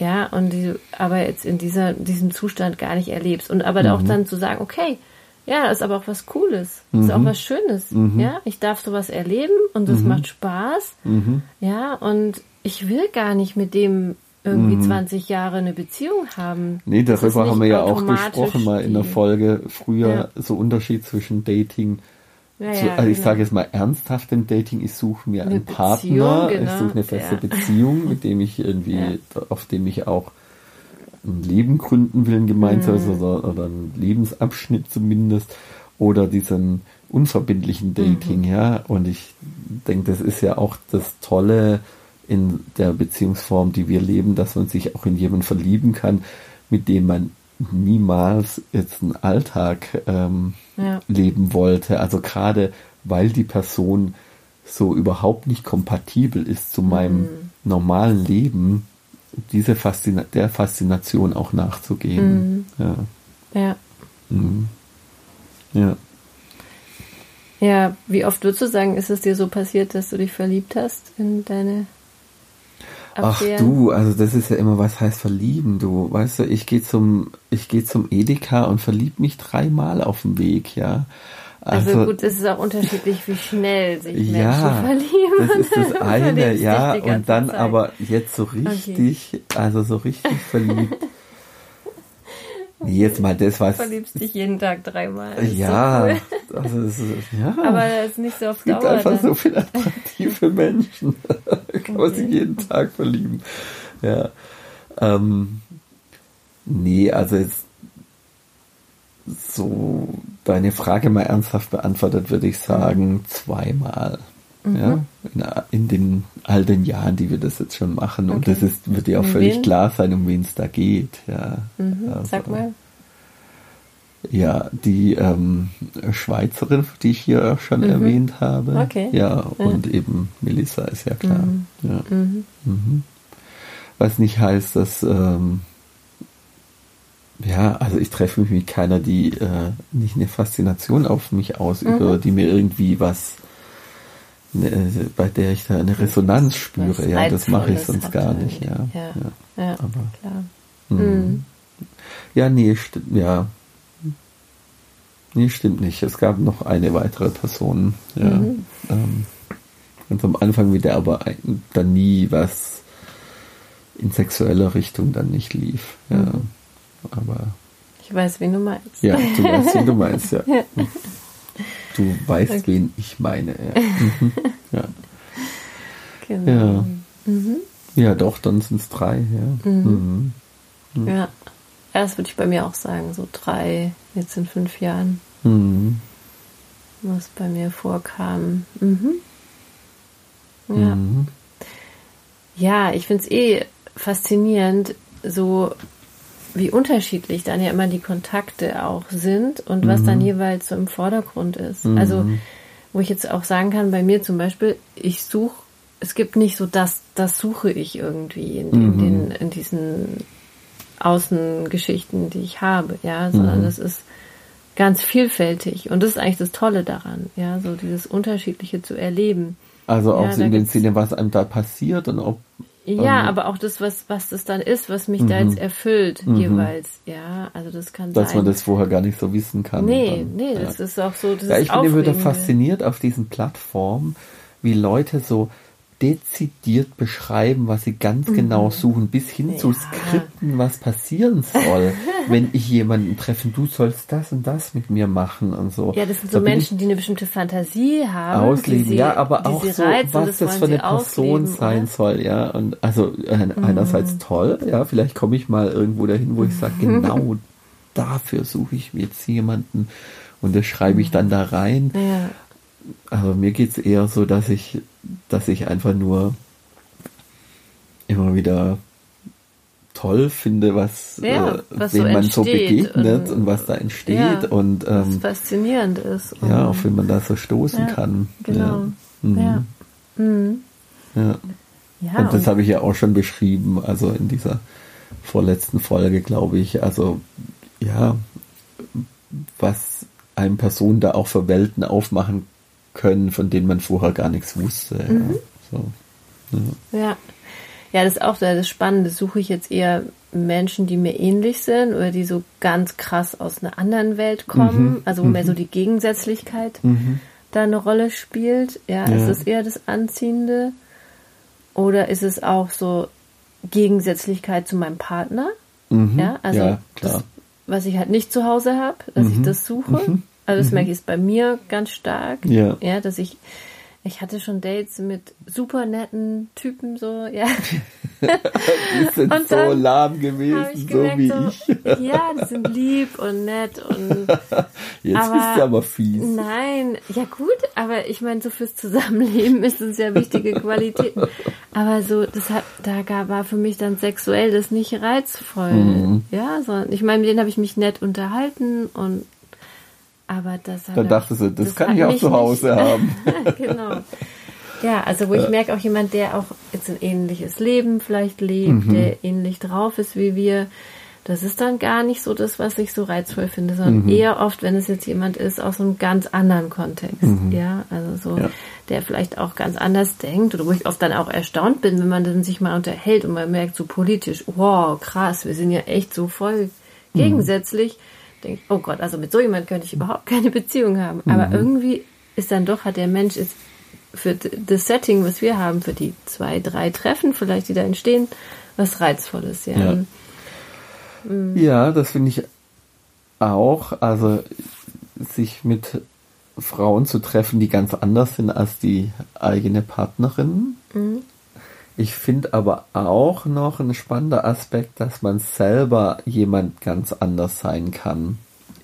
Ja, und die, aber jetzt in dieser, diesem Zustand gar nicht erlebst. Und aber mhm. auch dann zu sagen, okay, ja, das ist aber auch was Cooles. Das mhm. ist auch mhm. was Schönes. Mhm. Ja, ich darf sowas erleben und das mhm. macht Spaß. Ja, und ich will gar nicht mit dem irgendwie 20 Jahre eine Beziehung haben. Nee, darüber haben wir ja auch gesprochen mal in der Folge früher, ja. so Unterschied zwischen Dating ja, so, also ich genau. sage jetzt mal ernsthaft im Dating, ich suche mir eine einen Beziehung, Partner, genau. ich suche eine feste. Beziehung, mit dem ich irgendwie, auf dem ich auch ein Leben gründen will, gemeinsam mhm. oder, oder einen Lebensabschnitt zumindest, oder diesen unverbindlichen Dating, mhm. ja. Und ich denke, das ist ja auch das Tolle in der Beziehungsform, die wir leben, dass man sich auch in jemanden verlieben kann, mit dem man niemals jetzt einen Alltag ähm, ja. leben wollte. Also gerade weil die Person so überhaupt nicht kompatibel ist zu meinem mhm. normalen Leben, diese Faszina der Faszination auch nachzugehen. Mhm. Ja. Ja. Mhm. ja. Ja, wie oft würdest du sagen, ist es dir so passiert, dass du dich verliebt hast in deine Ach du, also das ist ja immer, was heißt verlieben, du. Weißt du, ich gehe zum, ich gehe zum Edeka und verlieb mich dreimal auf dem Weg, ja. Also, also gut, es ist auch unterschiedlich, wie schnell sich Menschen ja, verlieben. Das ist das eine, ja. Und dann Zeit. aber jetzt so richtig, okay. also so richtig verliebt. Jetzt mal das, was. Du verliebst dich jeden Tag dreimal. Ja, so cool. also ist, ja. Aber das ist nicht so auf Dauer. Es gibt einfach dann. so viele attraktive Menschen. da kann man sich jeden Tag verlieben. Ja. Ähm, nee, also jetzt so deine Frage mal ernsthaft beantwortet, würde ich sagen, zweimal. Mhm. Ja, in, in, den all den Jahren, die wir das jetzt schon machen. Okay. Und das ist, wird dir auch um völlig wen? klar sein, um wen es da geht. Ja, mhm. also, Sag mal. Ja, die ähm, Schweizerin, die ich hier schon mhm. erwähnt habe. Okay. Ja, und eben Melissa ist ja klar. Mhm. Ja. Mhm. mhm. Was nicht heißt, dass ähm, ja, also ich treffe mich mit keiner, die äh, nicht eine Faszination auf mich ausübt mhm. die mir irgendwie was bei der ich da eine Resonanz spüre. Ja, das mache ich sonst gar nicht. Ja, ja, ja, ja aber klar. Mh. Mhm. Ja, nee, ja. Nee, stimmt nicht. Es gab noch eine weitere Person. Ja. Mhm. Ähm, ganz am Anfang wieder, aber dann nie was in sexueller Richtung dann nicht lief. Ja. Mhm. Aber. Ich weiß, wen du meinst. Ja, du weißt, wen du meinst, ja. Du weißt, okay. wen ich meine. Ja. Mhm. ja. Genau. Ja. Mhm. ja, doch, dann sind es drei. Ja. Mhm. Mhm. ja. Das würde ich bei mir auch sagen, so drei, jetzt in fünf Jahren. Mhm. Was bei mir vorkam. Mhm. Ja. Mhm. Ja, ich finde es eh faszinierend, so wie unterschiedlich dann ja immer die Kontakte auch sind und was dann mhm. jeweils so im Vordergrund ist. Mhm. Also, wo ich jetzt auch sagen kann, bei mir zum Beispiel, ich suche, es gibt nicht so das, das suche ich irgendwie in, in, mhm. den, in diesen Außengeschichten, die ich habe, ja, sondern es ist ganz vielfältig und das ist eigentlich das Tolle daran, ja, so dieses Unterschiedliche zu erleben. Also auch ja, in dem Sinne, was einem da passiert und ob ja, ähm, aber auch das, was, was das dann ist, was mich mhm. da jetzt erfüllt, mhm. jeweils. Ja, also das kann Dass sein. man das vorher gar nicht so wissen kann. Nee, dann, nee, ja. das ist auch so. Das ja, ich bin immer wieder fasziniert auf diesen Plattformen, wie Leute so dezidiert beschreiben, was sie ganz genau suchen, bis hin Ja. zu Skripten, was passieren soll, wenn ich jemanden treffe, du sollst das und das mit mir machen und so. Ja, das sind Da so ich- Menschen, die eine bestimmte Fantasie haben. ausleben, sie, ja, aber auch so, reizt und was das für eine Person ausleben, sein oder? Mhm. soll, ja. Und also äh, einerseits toll, ja, vielleicht komme ich mal irgendwo dahin, wo ich sage, genau dafür suche ich mir jetzt jemanden und das schreibe ich dann da rein. Ja, Aber mir geht's eher so, dass ich, dass ich einfach nur immer wieder toll finde, was, Ja, äh, was wem so man so begegnet und- und, was da entsteht Ja, und was ähm, faszinierend ist. ja, Und- auf wen man da so stoßen Ja, kann. Genau. Ja. Mhm. Ja. Mhm. Ja. Ja, und das habe ich ja auch schon beschrieben, also in dieser vorletzten Folge, glaube ich. Also ja, was einem Personen da auch für Welten aufmachen können, von denen man vorher gar nichts wusste. Mhm. Ja. So. Ja. Ja. Ja, das ist auch so das Spannende. Suche ich jetzt eher Menschen, die mir ähnlich sind oder die so ganz krass aus einer anderen Welt kommen, Mhm. also wo mehr so die Gegensätzlichkeit Mhm. da eine Rolle spielt. Ja, Ja. ist es eher das Anziehende oder ist es auch so Gegensätzlichkeit zu meinem Partner? Mhm. Ja, also ja, das, was ich halt nicht zu Hause habe, dass ich Mhm. das suche. Also das merke ich jetzt bei mir ganz stark. Ja. Ja, dass ich ich hatte schon Dates mit super netten Typen so, ja. Die sind Und so lahm gewesen, ich so gemerkt, wie so, ich. ja, die sind lieb und nett und Jetzt aber- bist du aber fies. Nein, ja gut, aber ich meine, so fürs Zusammenleben ist es ja wichtige Qualitäten. Aber so, das hat, da gab, war für mich dann sexuell das nicht reizvoll. Mhm. Ja, sondern ich meine, mit denen habe ich mich nett unterhalten und aber das hat Dann dachtest du, das, kann hat ich auch zu Hause haben. nicht- genau. Ja, also wo ich merke auch jemand, der auch jetzt ein ähnliches Leben vielleicht lebt, Mhm. der ähnlich drauf ist wie wir, das ist dann gar nicht so das, was ich so reizvoll finde, sondern Mhm. eher oft, wenn es jetzt jemand ist aus einem ganz anderen Kontext, ja, also so, Mhm. Ja. der vielleicht auch ganz anders denkt oder wo ich oft dann auch erstaunt bin, wenn man dann sich mal unterhält und man merkt so politisch, wow, krass, wir sind ja echt so voll Mhm. Gegensätzlich, denkt, oh Gott, also mit so jemand könnte ich überhaupt keine Beziehung haben, aber Mhm. irgendwie ist dann doch, hat der Mensch ist für das Setting, was wir haben, für die zwei, drei Treffen vielleicht, die da entstehen, was Reizvolles, ja. Ja. Ja, das finde ich auch. Also sich mit Frauen zu treffen, die ganz anders sind als die eigene Partnerin. Ich finde aber auch noch ein spannender Aspekt, dass man selber jemand ganz anders sein kann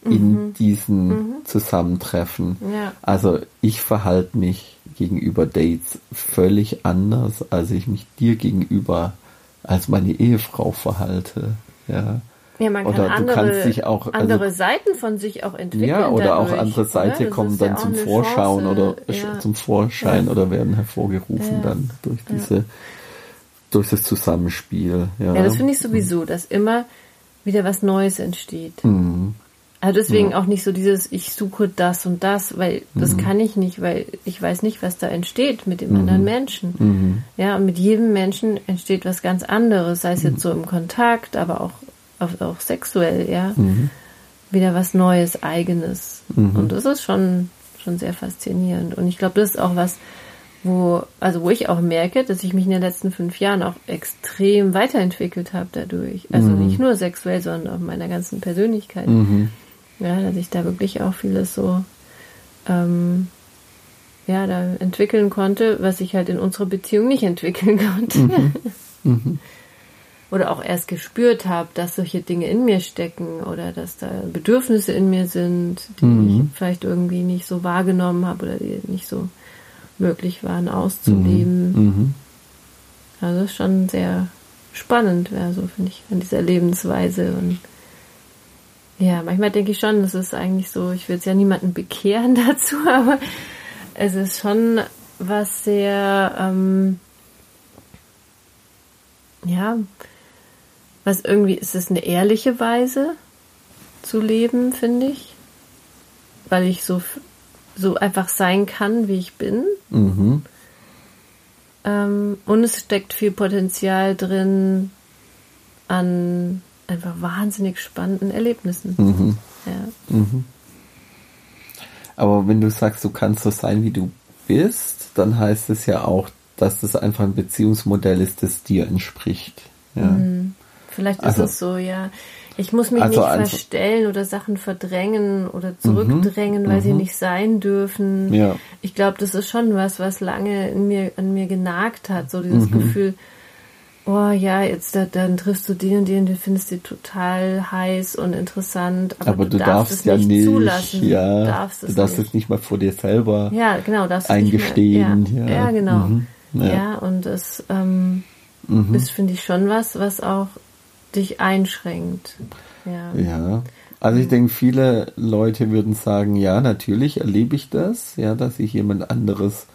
in diesen Zusammentreffen. Ja. Also ich verhalte mich gegenüber Dates völlig anders, als ich mich dir gegenüber als meine Ehefrau verhalte. Ja. Ja, man kann Oder du andere, kannst dich auch- also- andere Seiten von sich auch entwickeln. Ja, oder auch dadurch, andere Seite oder? Das kommen ja dann auch zum Vorschauen Chance, oder ja. zum Vorschein oder werden hervorgerufen Ja. dann durch diese durch das Zusammenspiel. Ja, Ja, das finde ich sowieso, dass immer wieder was Neues entsteht. Mhm. Also deswegen auch nicht so dieses, ich suche das und das, weil das kann ich nicht, weil ich weiß nicht, was da entsteht mit dem anderen Menschen. Mhm. Ja, und mit jedem Menschen entsteht was ganz anderes, sei es jetzt so im Kontakt, aber auch, auch, auch sexuell, ja. Mhm. Wieder was Neues, Eigenes. Und das ist schon, schon sehr faszinierend. Und ich glaube, das ist auch was, wo, also wo ich auch merke, dass ich mich in den letzten fünf Jahren auch extrem weiterentwickelt habe dadurch. Also nicht nur sexuell, sondern auch in meiner ganzen Persönlichkeit. Mhm. Ja, dass ich da wirklich auch vieles so ähm, ja, da entwickeln konnte, was ich halt in unserer Beziehung nicht entwickeln konnte. Oder auch erst gespürt habe, dass solche Dinge in mir stecken oder dass da Bedürfnisse in mir sind, die ich vielleicht irgendwie nicht so wahrgenommen habe oder die nicht so möglich waren auszuleben. Mhm. Also das ist schon sehr spannend, ja, so finde ich, an dieser Lebensweise. Und ja, manchmal denke ich schon, das ist eigentlich so, ich will jetzt ja niemanden bekehren dazu, aber es ist schon was sehr, ähm, ja, was irgendwie, es ist eine ehrliche Weise zu leben, finde ich. Weil ich so, so einfach sein kann, wie ich bin. Mhm. Ähm, und es steckt viel Potenzial drin an einfach wahnsinnig spannenden Erlebnissen. Mhm. Ja. Aber wenn du sagst, du kannst so sein, wie du bist, dann heißt es ja auch, dass das einfach ein Beziehungsmodell ist, das dir entspricht. Ja. Mhm. Vielleicht ist also, es so, ja. Ich muss mich also nicht verstellen oder Sachen verdrängen oder zurückdrängen, mhm, weil sie mhm. nicht sein dürfen. Ja. Ich glaube, das ist schon was, was lange in mir, an mir genagt hat. So dieses mhm. Gefühl, oh ja, jetzt da, dann triffst du den und den, den findest du total heiß und interessant, aber, aber du, du, darfst, es ja nicht, nicht zulassen. Ja, du darfst, es, du darfst nicht. es nicht mal vor dir selber ja, genau, eingestehen. Mehr, ja, ja. ja, genau. Mhm, ja. ja. und das ähm, mhm. ist, finde ich, schon was, was auch dich einschränkt. Ja. ja. Also ich denke, viele Leute würden sagen, ja, natürlich erlebe ich das, ja, dass ich jemand anderes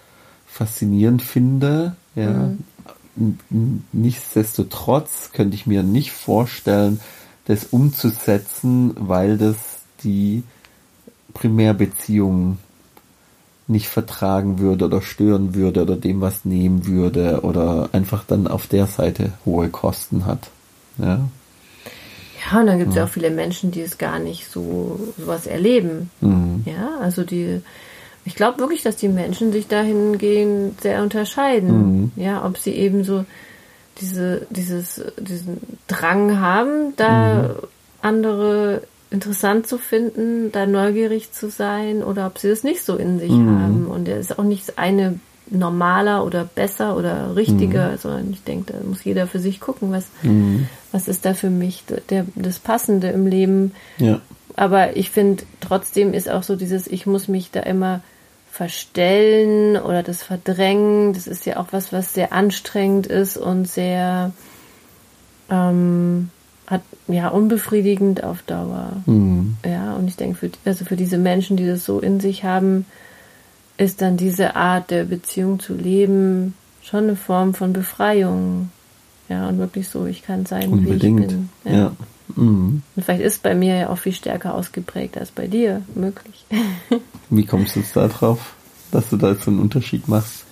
faszinierend finde, ja. Mhm. Nichtsdestotrotz könnte ich mir nicht vorstellen, das umzusetzen, weil das die Primärbeziehung nicht vertragen würde oder stören würde oder dem was nehmen würde oder einfach dann auf der Seite hohe Kosten hat. Ja. Ja, und dann gibt es ja. auch viele Menschen, die es gar nicht so sowas erleben. Mhm. Ja, also die, ich glaube wirklich, dass die Menschen sich dahingehend sehr unterscheiden. Mhm. Ja, ob sie eben so diese, dieses, diesen Drang haben, da mhm. andere interessant zu finden, da neugierig zu sein oder ob sie das nicht so in sich mhm. haben. Und er ist auch nicht eine normaler oder besser oder richtiger, mhm. sondern ich denke, da muss jeder für sich gucken, was, mhm. was ist da für mich der, das Passende im Leben. Ja. Aber ich finde, trotzdem ist auch so dieses, ich muss mich da immer verstellen oder das verdrängen. Das ist ja auch was, was sehr anstrengend ist und sehr ähm, hat, ja unbefriedigend auf Dauer. Mhm. Ja, und ich denke, für, also für diese Menschen, die das so in sich haben, ist dann diese Art der Beziehung zu leben schon eine Form von Befreiung. Ja, und wirklich so, ich kann sein, Unbedingt. wie ich bin. Ja. ja. Mhm. Und vielleicht ist bei mir ja auch viel stärker ausgeprägt als bei dir möglich. wie kommst du jetzt da drauf, dass du da jetzt so einen Unterschied machst?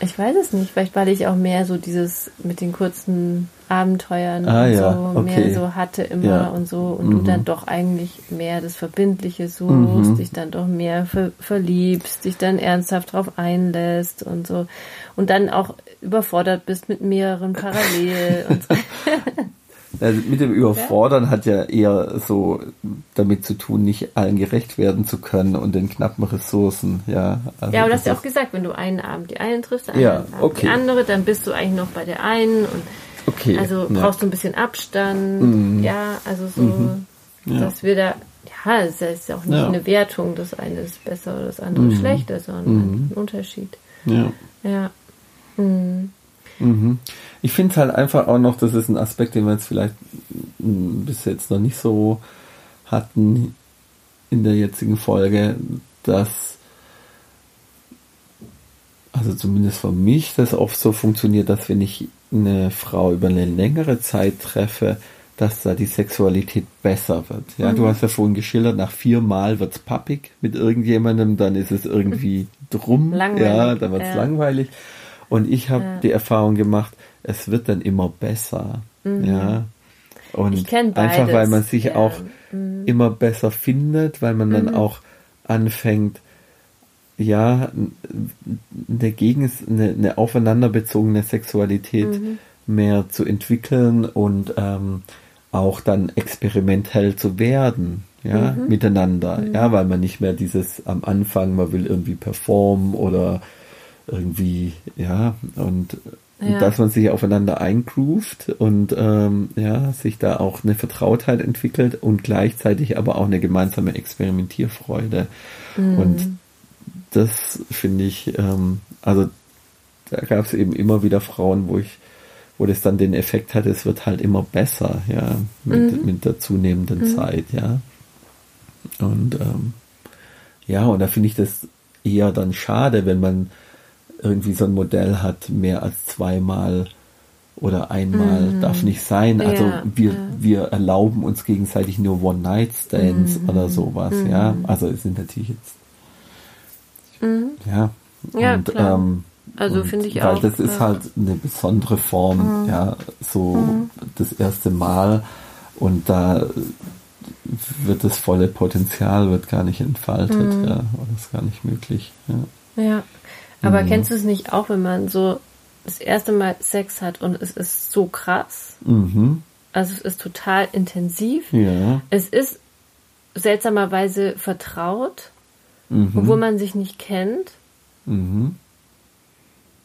Ich weiß es nicht, vielleicht weil ich auch mehr so dieses mit den kurzen Abenteuern ah, und ja, so okay. mehr so hatte immer ja. und so und mhm. du dann doch eigentlich mehr das Verbindliche suchst, mhm. dich dann doch mehr ver verliebst, dich dann ernsthaft drauf einlässt und so und dann auch überfordert bist mit mehreren parallel und so. Also mit dem Überfordern ja. hat ja eher so damit zu tun, nicht allen gerecht werden zu können und den knappen Ressourcen, ja. Also ja, aber du hast ja auch gesagt, wenn du einen Abend die eine triffst, einen ja, Abend okay. die andere, dann bist du eigentlich noch bei der einen und okay, also brauchst du ein bisschen Abstand, mhm. ja, also so, mhm. ja. dass wir da, ja, das ist ja auch nicht ja. eine Wertung, das eine ist besser oder das andere mhm. schlechter, sondern mhm. ein Unterschied. Ja. Ja. Mhm. Mhm. Ich finde es halt einfach auch noch, das ist ein Aspekt, den wir jetzt vielleicht bis jetzt noch nicht so hatten in der jetzigen Folge, dass also zumindest für mich das oft so funktioniert, dass wenn ich eine Frau über eine längere Zeit treffe, dass da die Sexualität besser wird. Ja, mhm. du hast ja vorhin geschildert, nach viermal wird's pappig mit irgendjemandem, dann ist es irgendwie drum, langweilig. ja, dann wird's ja. langweilig. Und ich habe ja. die Erfahrung gemacht, es wird dann immer besser. Mhm. Ja. Und einfach weil man sich ja. auch mhm. immer besser findet, weil man dann mhm. auch anfängt, ja, eine, Gegen eine, eine aufeinanderbezogene Sexualität mhm. mehr zu entwickeln und ähm, auch dann experimentell zu werden, ja, mhm. miteinander, mhm. ja, weil man nicht mehr dieses am Anfang, man will irgendwie performen oder irgendwie, ja, und ja. dass man sich aufeinander eingroovt und ähm, ja, sich da auch eine Vertrautheit entwickelt und gleichzeitig aber auch eine gemeinsame Experimentierfreude. Mhm. Und das finde ich, ähm, also da gab es eben immer wieder Frauen, wo ich, wo das dann den Effekt hatte, es wird halt immer besser, ja, mit, mhm. mit der zunehmenden mhm. Zeit, ja. Und ähm, ja, und da finde ich das eher dann schade, wenn man irgendwie so ein Modell hat, mehr als zweimal oder einmal mhm. darf nicht sein. Also ja, wir, ja. wir erlauben uns gegenseitig nur One-Night-Stands mhm. oder sowas, mhm. ja. Also es sind natürlich jetzt mhm. ja. Ja, und, klar. Ähm, also finde ich weil auch. Weil das ist halt eine besondere Form, mhm. ja, so mhm. das erste Mal und da wird das volle Potenzial wird gar nicht entfaltet, ja, oder ist gar nicht möglich, ja. Ja. Aber mhm. kennst du es nicht auch, wenn man so das erste Mal Sex hat und es ist so krass. Mhm. Also es ist total intensiv. Ja. Es ist seltsamerweise vertraut, Mhm. obwohl man sich nicht kennt. Mhm.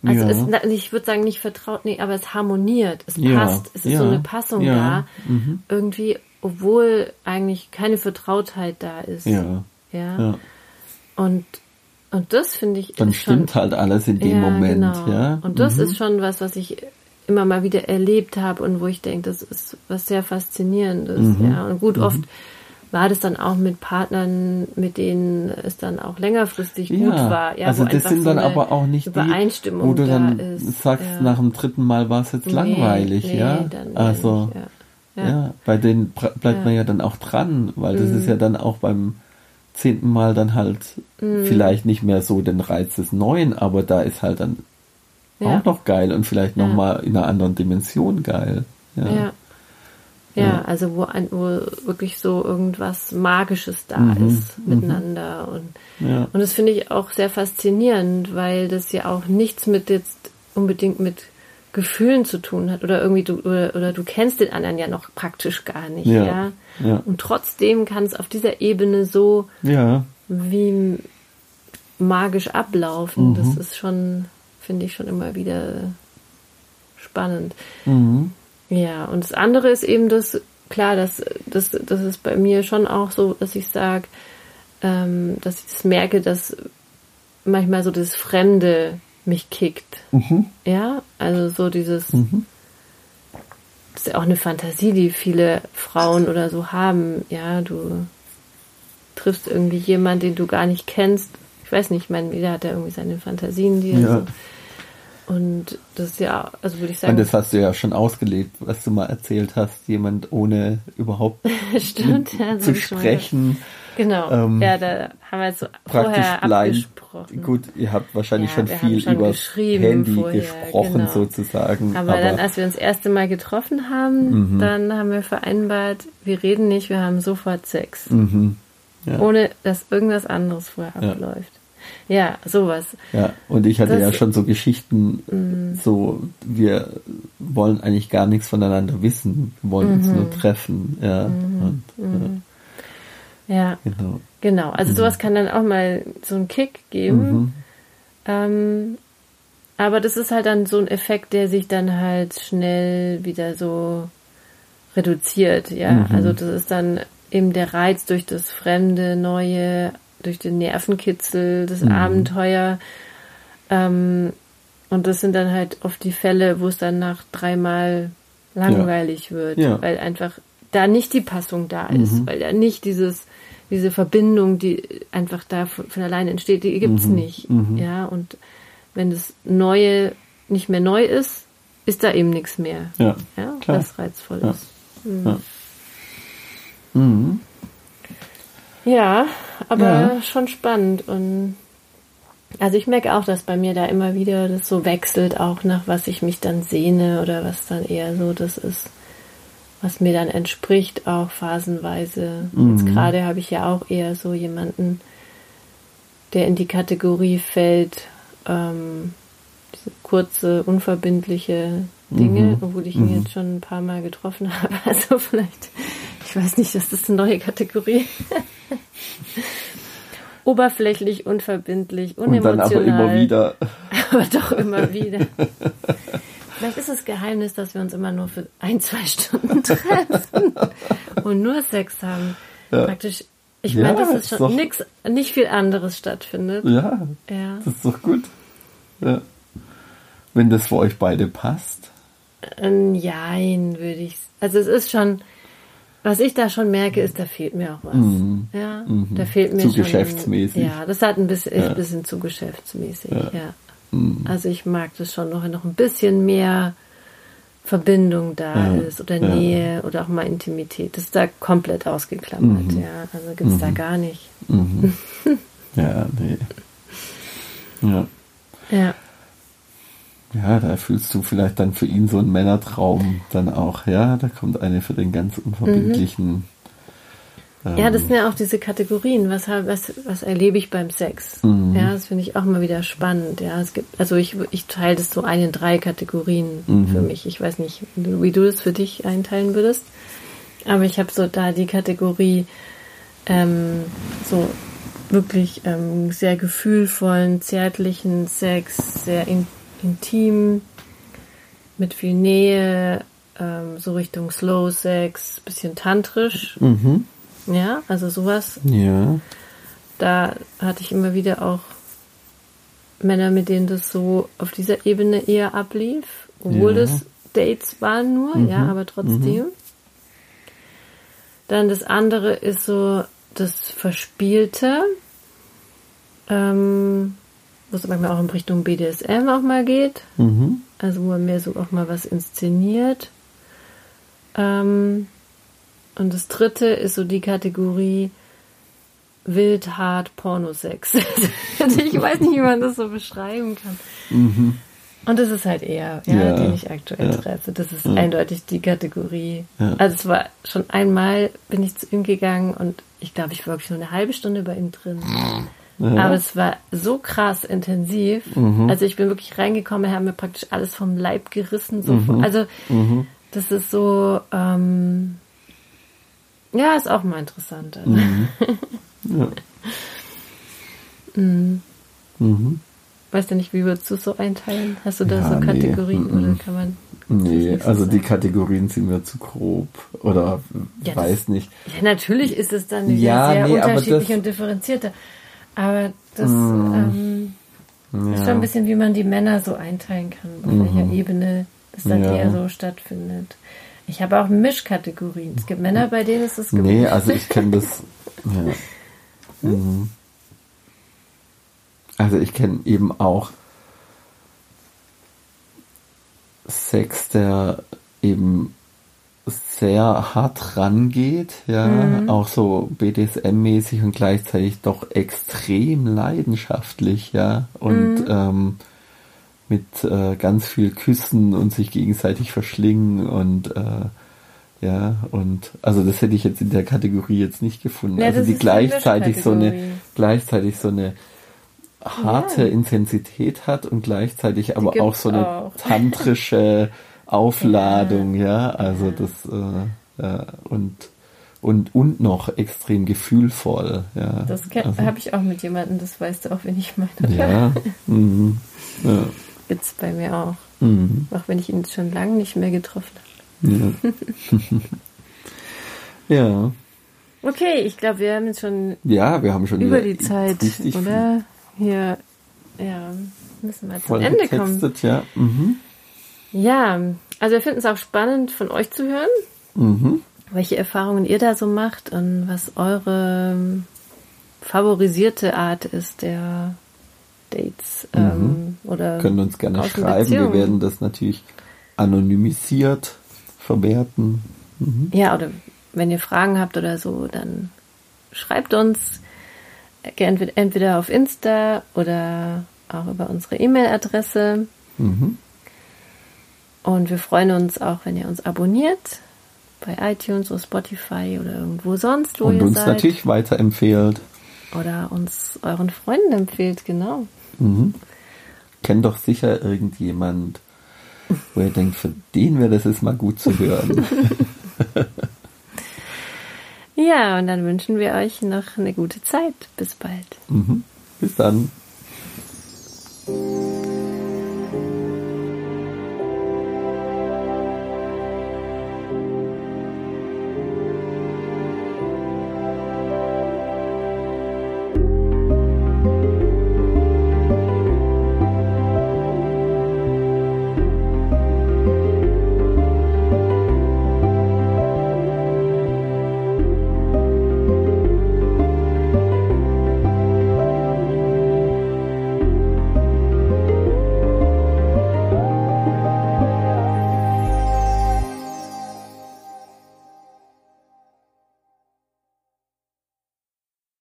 Also ja. na, ich würde sagen nicht vertraut, nee, aber es harmoniert, es Ja, passt, es ist ja, so eine Passung da. mhm. Irgendwie, obwohl eigentlich keine Vertrautheit da ist. Ja. ja. Und, und das finde ich Dann ist schon, stimmt halt alles in dem ja, Moment. Genau. Ja. Und das Mhm. ist schon was, was ich immer mal wieder erlebt habe und wo ich denke, das ist was sehr faszinierendes. Mhm. Ja. Und gut, oft war das dann auch mit Partnern, mit denen es dann auch längerfristig gut war. Ja, also das sind so dann aber auch nicht die, wo du da dann ist. sagst, ja. nach dem dritten Mal war es jetzt Nee, langweilig, nee, ja. Also ja. ja. Ja. bei denen bleibt Ja. Mhm. man ja dann auch dran, weil das ist ja dann auch beim zehnten Mal dann halt Mhm. vielleicht nicht mehr so den Reiz des Neuen, aber da ist halt dann Ja. auch noch geil und vielleicht Ja. noch mal in einer anderen Dimension geil. Ja. Ja. Ja, also wo, ein, wo wirklich so irgendwas Magisches da Mhm, ist miteinander. Und, Ja. und das finde ich auch sehr faszinierend, weil das ja auch nichts mit jetzt unbedingt mit Gefühlen zu tun hat. Oder irgendwie du, oder, oder du kennst den anderen ja noch praktisch gar nicht, Ja. ja. Ja. Und trotzdem kann es auf dieser Ebene so Ja. wie magisch ablaufen. Mhm. Das ist schon, finde ich schon immer wieder spannend. Mhm. Ja, und das andere ist eben das, klar, das, das, das ist bei mir schon auch so, dass ich sage, ähm, dass ich das merke, dass manchmal so das Fremde mich kickt. Mhm. Ja, also so dieses, Mhm. das ist ja auch eine Fantasie, die viele Frauen oder so haben. Ja, du triffst irgendwie jemanden, den du gar nicht kennst. Ich weiß nicht, ich meine, jeder hat ja irgendwie seine Fantasien, die Ja. so. Und das ist ja, also würde ich Und sagen, das hast du ja schon ausgelebt, was du mal erzählt hast, jemand ohne überhaupt stimmt, ja, zu sprechen. gedacht. Genau, ähm, ja, da haben wir jetzt so praktisch vorher blind. abgesprochen. Gut, ihr habt wahrscheinlich Ja, schon viel schon über Handy vorher, gesprochen genau. sozusagen. Aber, Aber, dann, als wir uns das erste Mal getroffen haben, Mhm. dann haben wir vereinbart, wir reden nicht, wir haben sofort Sex. mhm, ja, Ohne, dass irgendwas anderes vorher abläuft. Ja, sowas. ja, und ich hatte das- ja schon so Geschichten, so wir wollen eigentlich gar nichts voneinander wissen, wir wollen uns Mhm. nur treffen. Ja, und, Ja, ja genau. genau. Also sowas kann dann auch mal so einen Kick geben. Mhm. Ähm, aber das ist halt dann so ein Effekt, der sich dann halt schnell wieder so reduziert, ja. Mhm. Also das ist dann eben der Reiz durch das Fremde, Neue, durch den Nervenkitzel, das Mhm. Abenteuer. Ähm, und das sind dann halt oft die Fälle, wo es dann nach dreimal langweilig wird, Ja. weil einfach da nicht die Passung da ist, Mhm. weil da nicht dieses diese Verbindung, die einfach da von, von alleine entsteht, die gibt's Mhm. nicht. Mhm. Ja, und wenn das Neue nicht mehr neu ist, ist da eben nichts mehr. Ja, Ja, klar. das reizvoll Ja. ist. Ja. Mhm. Ja, aber schon spannend und also ich merke auch, dass bei mir da immer wieder das so wechselt, auch nach was ich mich dann sehne oder was dann eher so das ist, was mir dann entspricht, auch phasenweise. Jetzt Mhm. gerade habe ich ja auch eher so jemanden, der in die Kategorie fällt, ähm, diese kurze, unverbindliche Dinge, Mhm. obwohl ich ihn Mhm. jetzt schon ein paar Mal getroffen habe. Also vielleicht, ich weiß nicht, das ist eine neue Kategorie. Oberflächlich, unverbindlich, Und dann unemotional. aber immer wieder. Aber doch immer wieder. Vielleicht ist das Geheimnis, dass wir uns immer nur für ein, zwei Stunden treffen und nur Sex haben. Ja. Praktisch, ich Ja, meine, dass es schon doch- nix, nicht viel anderes stattfindet. Ja, Ja. das ist doch gut. Ja. Wenn das für euch beide passt. Ein Jein, würde ich. Also es ist schon, was ich da schon merke, ist, da fehlt mir auch was. Mhm. Ja, Mhm. da fehlt mir Zu schon. geschäftsmäßig. Ja, das hat ein bisschen, ist Ja. ein bisschen zu geschäftsmäßig. Ja. Ja. Mhm. Also ich mag das schon noch, noch ein bisschen mehr Verbindung da Ja. ist oder Ja. Nähe oder auch mal Intimität. Das ist da komplett ausgeklammert. Mhm. Ja, also gibt's da gar nicht. Mhm. ja, nee. Ja. Ja, Ja, da fühlst du vielleicht dann für ihn so einen Männertraum dann auch. Ja, da kommt eine für den ganz unverbindlichen Ja, das sind ja auch diese Kategorien. Was, was, was erlebe ich beim Sex? Mhm. Ja, das finde ich auch immer wieder spannend. Ja, es gibt, also ich, ich teile das so ein in drei Kategorien mhm. für mich. Ich weiß nicht, wie du das für dich einteilen würdest. Aber ich habe so da die Kategorie, ähm, so wirklich ähm, sehr gefühlvollen, zärtlichen Sex, sehr in, intim, mit viel Nähe, ähm, so Richtung Slow Sex, bisschen tantrisch. Mhm. Ja, also sowas. Ja. Da hatte ich immer wieder auch Männer, mit denen das so auf dieser Ebene eher ablief, obwohl ja. das Dates waren nur, mhm. ja, aber trotzdem. Mhm. Dann das andere ist so das Verspielte, ähm, wo es manchmal auch in Richtung BDSM auch mal geht. Mhm. Also wo man mehr so auch mal was inszeniert. Ähm, und das dritte ist so die Kategorie wild, hart, Pornosex. ich weiß nicht, wie man das so beschreiben kann. Mhm. Und das ist halt eher, ja, ja den ich aktuell ja. treffe. Das ist ja. eindeutig die Kategorie. Also es war schon einmal bin ich zu ihm gegangen und ich glaube, ich war wirklich nur eine halbe Stunde bei ihm drin. Aber es war so krass intensiv. Mhm. Also ich bin wirklich reingekommen, er hat mir praktisch alles vom Leib gerissen. So mhm. Also mhm. das ist so, ähm, ja, ist auch mal interessant. Also. Mhm. Ja. mhm. Mhm. Weißt du nicht, wie würdest du so einteilen? Hast du da ja, so Kategorien nee. oder mhm. kann man. Nee, so also sagen? die Kategorien sind mir zu grob oder ja, weiß das, nicht. Ja, natürlich ist es dann ja, sehr nee, unterschiedlich das, und differenzierter. Aber das mm, ähm, ist schon ein bisschen, wie man die Männer so einteilen kann, auf mhm. welcher Ebene es dann eher so stattfindet. Ich habe auch Mischkategorien. Es gibt Männer, bei denen ist es gewohnt. Nee, also ich kenne das. Ja. Mhm. Also ich kenne eben auch Sex, der eben sehr hart rangeht, ja, mhm. auch so BDSM-mäßig und gleichzeitig doch extrem leidenschaftlich, ja, und mhm. ähm, mit äh, ganz viel Küssen und sich gegenseitig verschlingen und äh, ja, und also das hätte ich jetzt in der Kategorie jetzt nicht gefunden. Ja, also die gleichzeitig so eine gleichzeitig so eine harte ja. Intensität hat und gleichzeitig aber auch so eine auch. tantrische Aufladung, ja, ja? also das äh, ja, und und und noch extrem gefühlvoll, ja. Das also, habe ich auch mit jemandem, das weißt du auch, wenn ich meine. Ja. mhm. ja gibt's bei mir auch. Mhm. Auch wenn ich ihn schon lange nicht mehr getroffen habe. Ja. ja. Okay, ich glaube, wir haben jetzt schon, ja, wir haben schon über die Zeit, oder? Hier, ja, müssen wir zum Ende kommen. Ja. Mhm. ja, also wir finden es auch spannend, von euch zu hören, mhm. welche Erfahrungen ihr da so macht und was eure favorisierte Art ist der Dates mhm. ähm, oder können uns gerne schreiben. Wir werden das natürlich anonymisiert verwerten. Mhm. Ja, oder wenn ihr Fragen habt oder so, dann schreibt uns entweder auf Insta oder auch über unsere E-Mail-Adresse. Mhm. Und wir freuen uns auch, wenn ihr uns abonniert bei iTunes oder Spotify oder irgendwo sonst, wo Und ihr uns natürlich weiterempfehlt. Oder uns euren Freunden empfehlt, genau. Mhm. Kennt doch sicher irgendjemand, wo ihr denkt, für den wäre das jetzt mal gut zu hören. ja, und dann wünschen wir euch noch eine gute Zeit. Bis bald. Mhm. Bis dann.